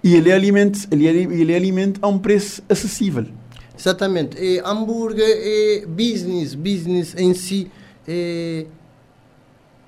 E ele é alimento, ele é, ele é alimento a um preço acessível. Exatamente. E hambúrguer é business, business em si é,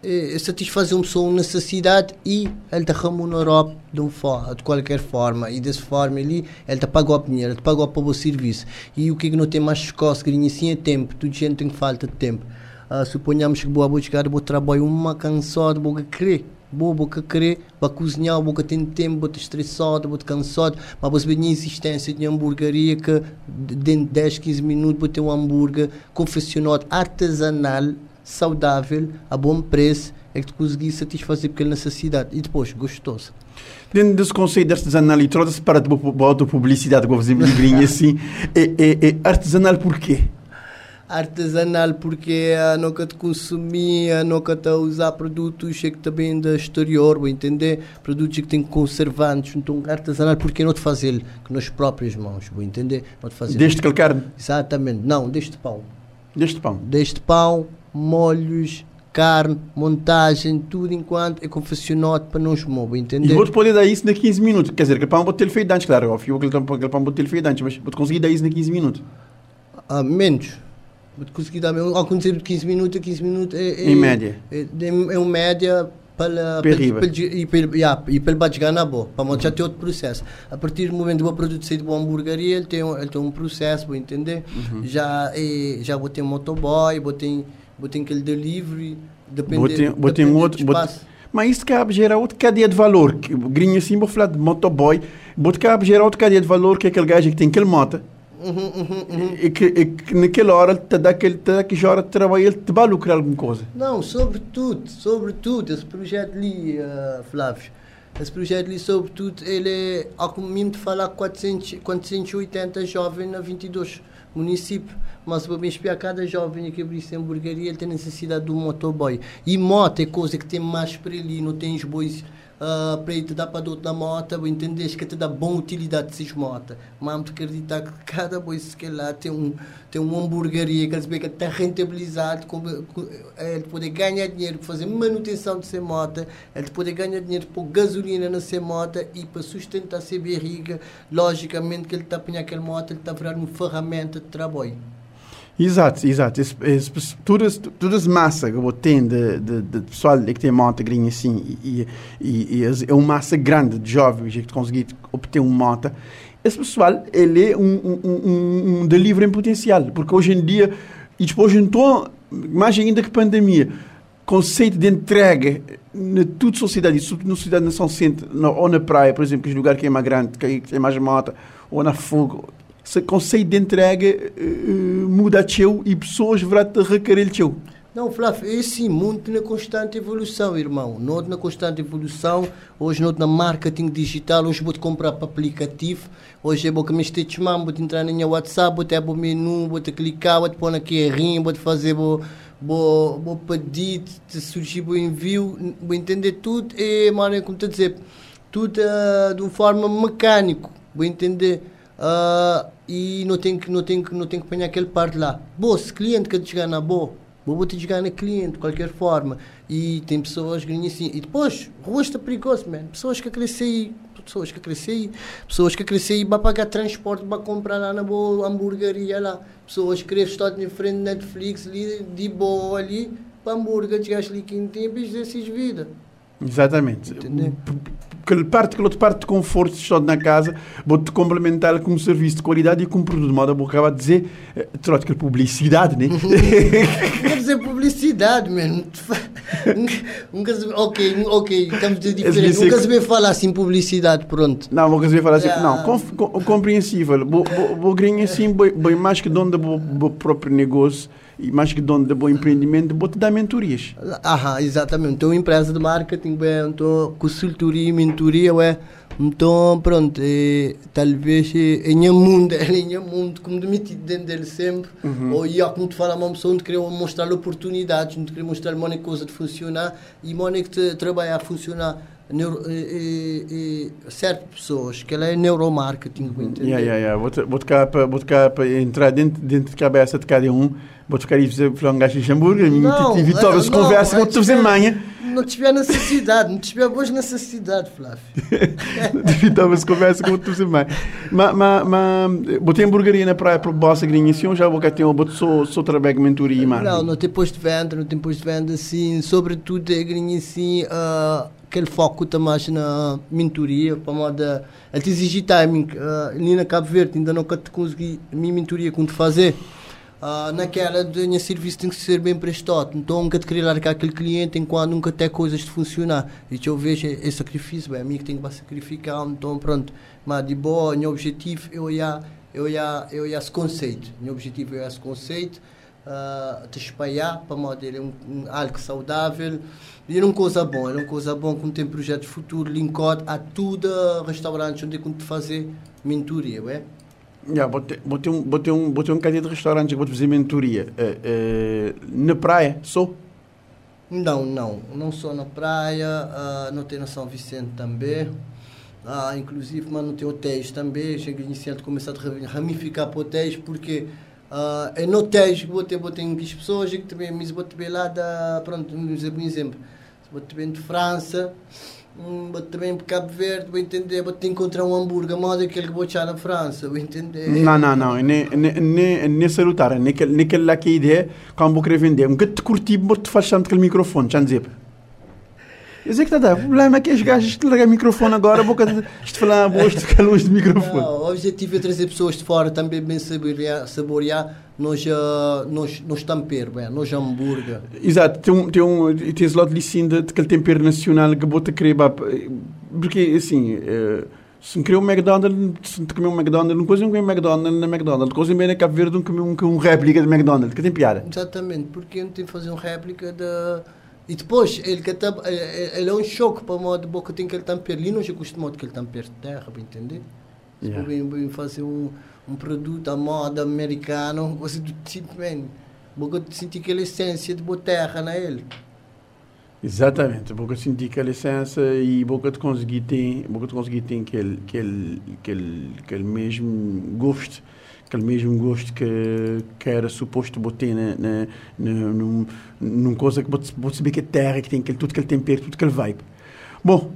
uma pessoa uma necessidade e ele te remunerou de, um de qualquer forma. E dessa forma ali, ele te pagou dinheiro, ele te pagou para o serviço. E o que é que não tem mais cócegas assim é tempo. Toda gente tem falta de tempo. Ah, suponhamos que vou buscar o trabalho uma canção, vou querer boa boca querer, para cozinhar, boca tem tempo, boca estressado, boca cansado, mas você vê a existência de hamburgueria que dentro de 10, 15 minutos você tem um hambúrguer confeccionado artesanal, saudável, a bom preço, é que tu conseguir satisfazer aquela necessidade e depois gostoso. Dentro desse conceito de artesanal e trouxe para a publicidade, como fazemos livrinho assim, é, é, é artesanal porquê? artesanal porque uh, nunca te consumia, nunca te usar produtos que também do exterior, vou entender? Produtos que têm conservantes, então artesanal porque não te fazer com as próprias mãos, vou entender? Não te fazer. Deste calcar? Exatamente, não, deste pão. Deste pão? Deste pão, molhos, carne, montagem, tudo enquanto é confeccionado para não esmover, entender? E vou-te poder dar isso em 15 minutos, quer dizer, que pão vou ter feito antes, claro, óbvio, aquele pão vou ter feito antes, mas vou-te conseguir dar isso em 15 minutos. Ah, menos consegui dar ao conceito de 15 minutos, 15 minutos é, é em média. É, é, é uma média para e pelo yeah, e pelo na para já ter outro processo a partir do momento que o produto sair de uma hamburgueria ele tem um, ele tem um processo vou entender uhum. já é, já vou ter um motoboy vou ter aquele delivery depende ter um outro mas isso cabe gerar outra cadeia de valor grinha assim vou falar de motoboy vou cabe gerar outra cadeia de valor que é aquele gajo que tem aquele moto Uhum, uhum, uhum. E, que, e que naquela hora ele te dá aquele, te dá aquela hora de trabalho ele te vai lucrar alguma coisa. Não, sobretudo, sobretudo, esse projeto ali, uh, Flávio, esse projeto ali, sobretudo, ele é, ao mesmo de falar, 400, 480 jovens na 22 municípios. Mas para me espiar cada jovem que abrir essa hamburgueria, ele tem necessidade de um motoboy. E moto é coisa que tem mais para ali, não tem os bois uh, para te dar para do na moto, entender que te dá boa utilidade essas motos. Mas te acreditar que cada vez que lá tem um tem uma hamburgueria que está rentabilizado, com, com, ele pode ganhar dinheiro para fazer manutenção de sua moto, ele pode ganhar dinheiro para gasolina na sua moto e para sustentar a sua barriga, logicamente que ele está a apanhar aquela moto, ele está a virar uma ferramenta de trabalho. Exato, exato. Esse, todas, todas massa que eu tenho de, de, de pessoal que tem moto grinha assim e, e, e, é uma massa grande de jovens que conseguir obter uma moto, esse pessoal ele é um, um, um, um delivery em potencial, porque hoje em dia, e depois então, mais ainda que pandemia, conceito de entrega na toda a sociedade, sobretudo na sociedade nação centro, ou na praia, por exemplo, que é um lugar que é mais grande, que tem mais moto, ou na fogo, esse conceito de entrega uh, muda teu e pessoas vão te requerer teu. Não, Flávio, esse mundo na constante evolução, irmão. Nós na constante evolução, hoje nós na marketing digital, hoje vou comprar para aplicativo, hoje é vou que me esteja vou te entrar no meu WhatsApp, vou te abrir o menu, vou te clicar, vou te pôr na QR, vou te fazer, vou, vou, vou pedir, te surgir o envio, vou entender tudo, e, mano, como te dizer, tudo uh, de uma forma mecânico, vou entender. Uh, e não tem que não tem que não tem que apanhar aquele parte lá. Boa, se cliente que te chegar na boa, vou te chegar na cliente de qualquer forma. E tem pessoas que assim. E depois, rosto perigoso, man. Pessoas que crescem pessoas que crescem pessoas que crescem vai pagar transporte para comprar lá na boa hamburgueria lá. Pessoas que estão em frente Netflix ali, de boa ali, para hambúrguer, chegaste ali tempo e desses vida. Exatamente. Entendeu? Aquele parte, aquela outra parte de conforto só na casa, vou-te complementar com um serviço de qualidade e com um produto de moda. Vou acabar de dizer, eh, troca que publicidade, né? Quer dizer publicidade, mesmo. Nunca se, ok, ok, estamos de diferente. Nunca se vê falar assim publicidade, pronto. Não, nunca se vê falar assim, yeah. não, com, com, compreensível. Vou, vou, vou ganhar assim, bem mais que dono do próprio negócio mais que dono de bom empreendimento, vou te dar mentorias. Aham, exatamente. Então, empresa de marketing, então, consultoria e mentoria, é. Então, pronto, é, talvez em mundo, é em mundo, como de metido dentro dele sempre, uhum. ou ia, como te fala, uma pessoa onde queria mostrar oportunidades, onde queria mostrar uma coisa de funcionar e uma que trabalhar a funcionar neuro, e, e, e, certas pessoas, que ela é neuromarketing. Uhum. Yeah, yeah, yeah. Vou, vou, tocar para, vou tocar para entrar dentro, dentro de cabeça de cada um, vou tocar e fazer um gajo de hambúrguer, e vitórias conversa, vou te fazer manhã. Não tiver necessidade, não tiver boas necessidade, Flávio. Vitórias conversa, vou te fazer manhã. Mas, mas, mas, botei hamburgueria na praia para o bossa grinhação, já vou cá ter um boto só, só trabalho mentoria e. Não, não tem posto de venda, não tem posto de venda, assim, sobretudo a grinhação, uh, aquele foco também na mentoria, para moda, ele te exige timing, uh, ali na Cabo Verde ainda não consegui a minha mentoria como te fazer, Uh, naquela de serviço tem que ser bem prestado. Então nunca te querer largar aquele cliente enquanto nunca tem coisas de funcionar. E eu vejo esse sacrifício, bem, a mim que tenho que sacrificar, então pronto. Mas de boa, meu objetivo eu ia, eu ia, eu ia esse conceito. Meu objetivo é esse conceito, uh, te espalhar para é um, um, algo saudável. E é uma coisa boa, é uma coisa boa quando tem projetos futuros, linkado a tudo restaurantes onde é que te fazer mentoria, é? Yeah, botei, botei, um, botei, um, botei um cadeia de restaurantes que vou fazer mentoria. Uh, uh, na praia, sou? Não, não. Não sou na praia, uh, não tenho na São Vicente também. Uh, inclusive, mas não tem hotéis também. Chega iniciante começar a ramificar para hotéis, porque uh, é no hotéis que ter, vou ter pessoas que também, vou ter lá da, pronto, um exemplo. Vou ter de França, também para Cabo Verde, vou entender, vou te encontrar um hambúrguer modo aquele que vou echar na França, vou entender. Não, não, não, nem, nem, nem salutar, naquele, naquele lá que ideia, quando vou querer vender, um gato te curti, vou te faz aquele microfone, já dizer. Eu sei que está o problema é que os gajos te largam o microfone agora, vou te falar, vou te ficar longe do microfone. Não, o objetivo é trazer pessoas de fora também bem saborear, saborear nos, uh, nos, nos temperos, bem, nos hambúrguer. Exato, tem, um, tem, um, tem lado de de aquele tempero nacional que te querer, porque assim. Uh, se criou um McDonald's, se comer um McDonald's, não coisa um McDonald's na McDonald's, coisa bem na Cabo Verde, comer um, um réplica de McDonald's, que tem piada. Exatamente, porque não tem que fazer um réplica de e depois, ele, que tá, ele é um choque para o de boca tem que ele tempero. Ali não já acostumado que ele tempero de terra, para entender? Yeah. Se eu vim fazer um, um produto à moda americano, você do tipo, man, boca sentir aquela essência de boa terra na ele. Exatamente, boca sentir aquela essência e boca de conseguir ter, boca de conseguir ter aquele, aquele, aquele, aquele mesmo gosto aquele mesmo gosto que, que era suposto botar na, na, num, num coisa que pode saber que é terra, que tem aquele, tudo aquele tempero, tudo aquele vibe. Bom,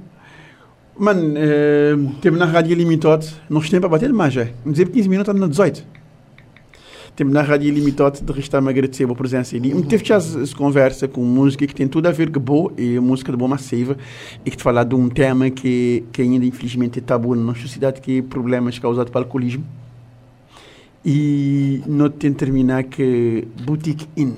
mano, eh, temos na Rádio Limitado, nós temos para bater mais, já. Vamos dizer 15 minutos, na 18. Temos na Rádio Limitado de restar-me agradecer a presença ali. Uhum. Teve essa conversa com música que tem tudo a ver com boa, e música de boa massiva, e que te falar de um tema que, que ainda infelizmente é tabu na nossa sociedade, que é problemas causados pelo alcoolismo y no te termina que Boutique in.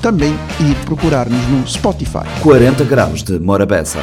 também ir procurar-nos no Spotify. 40 graus de Morabeza.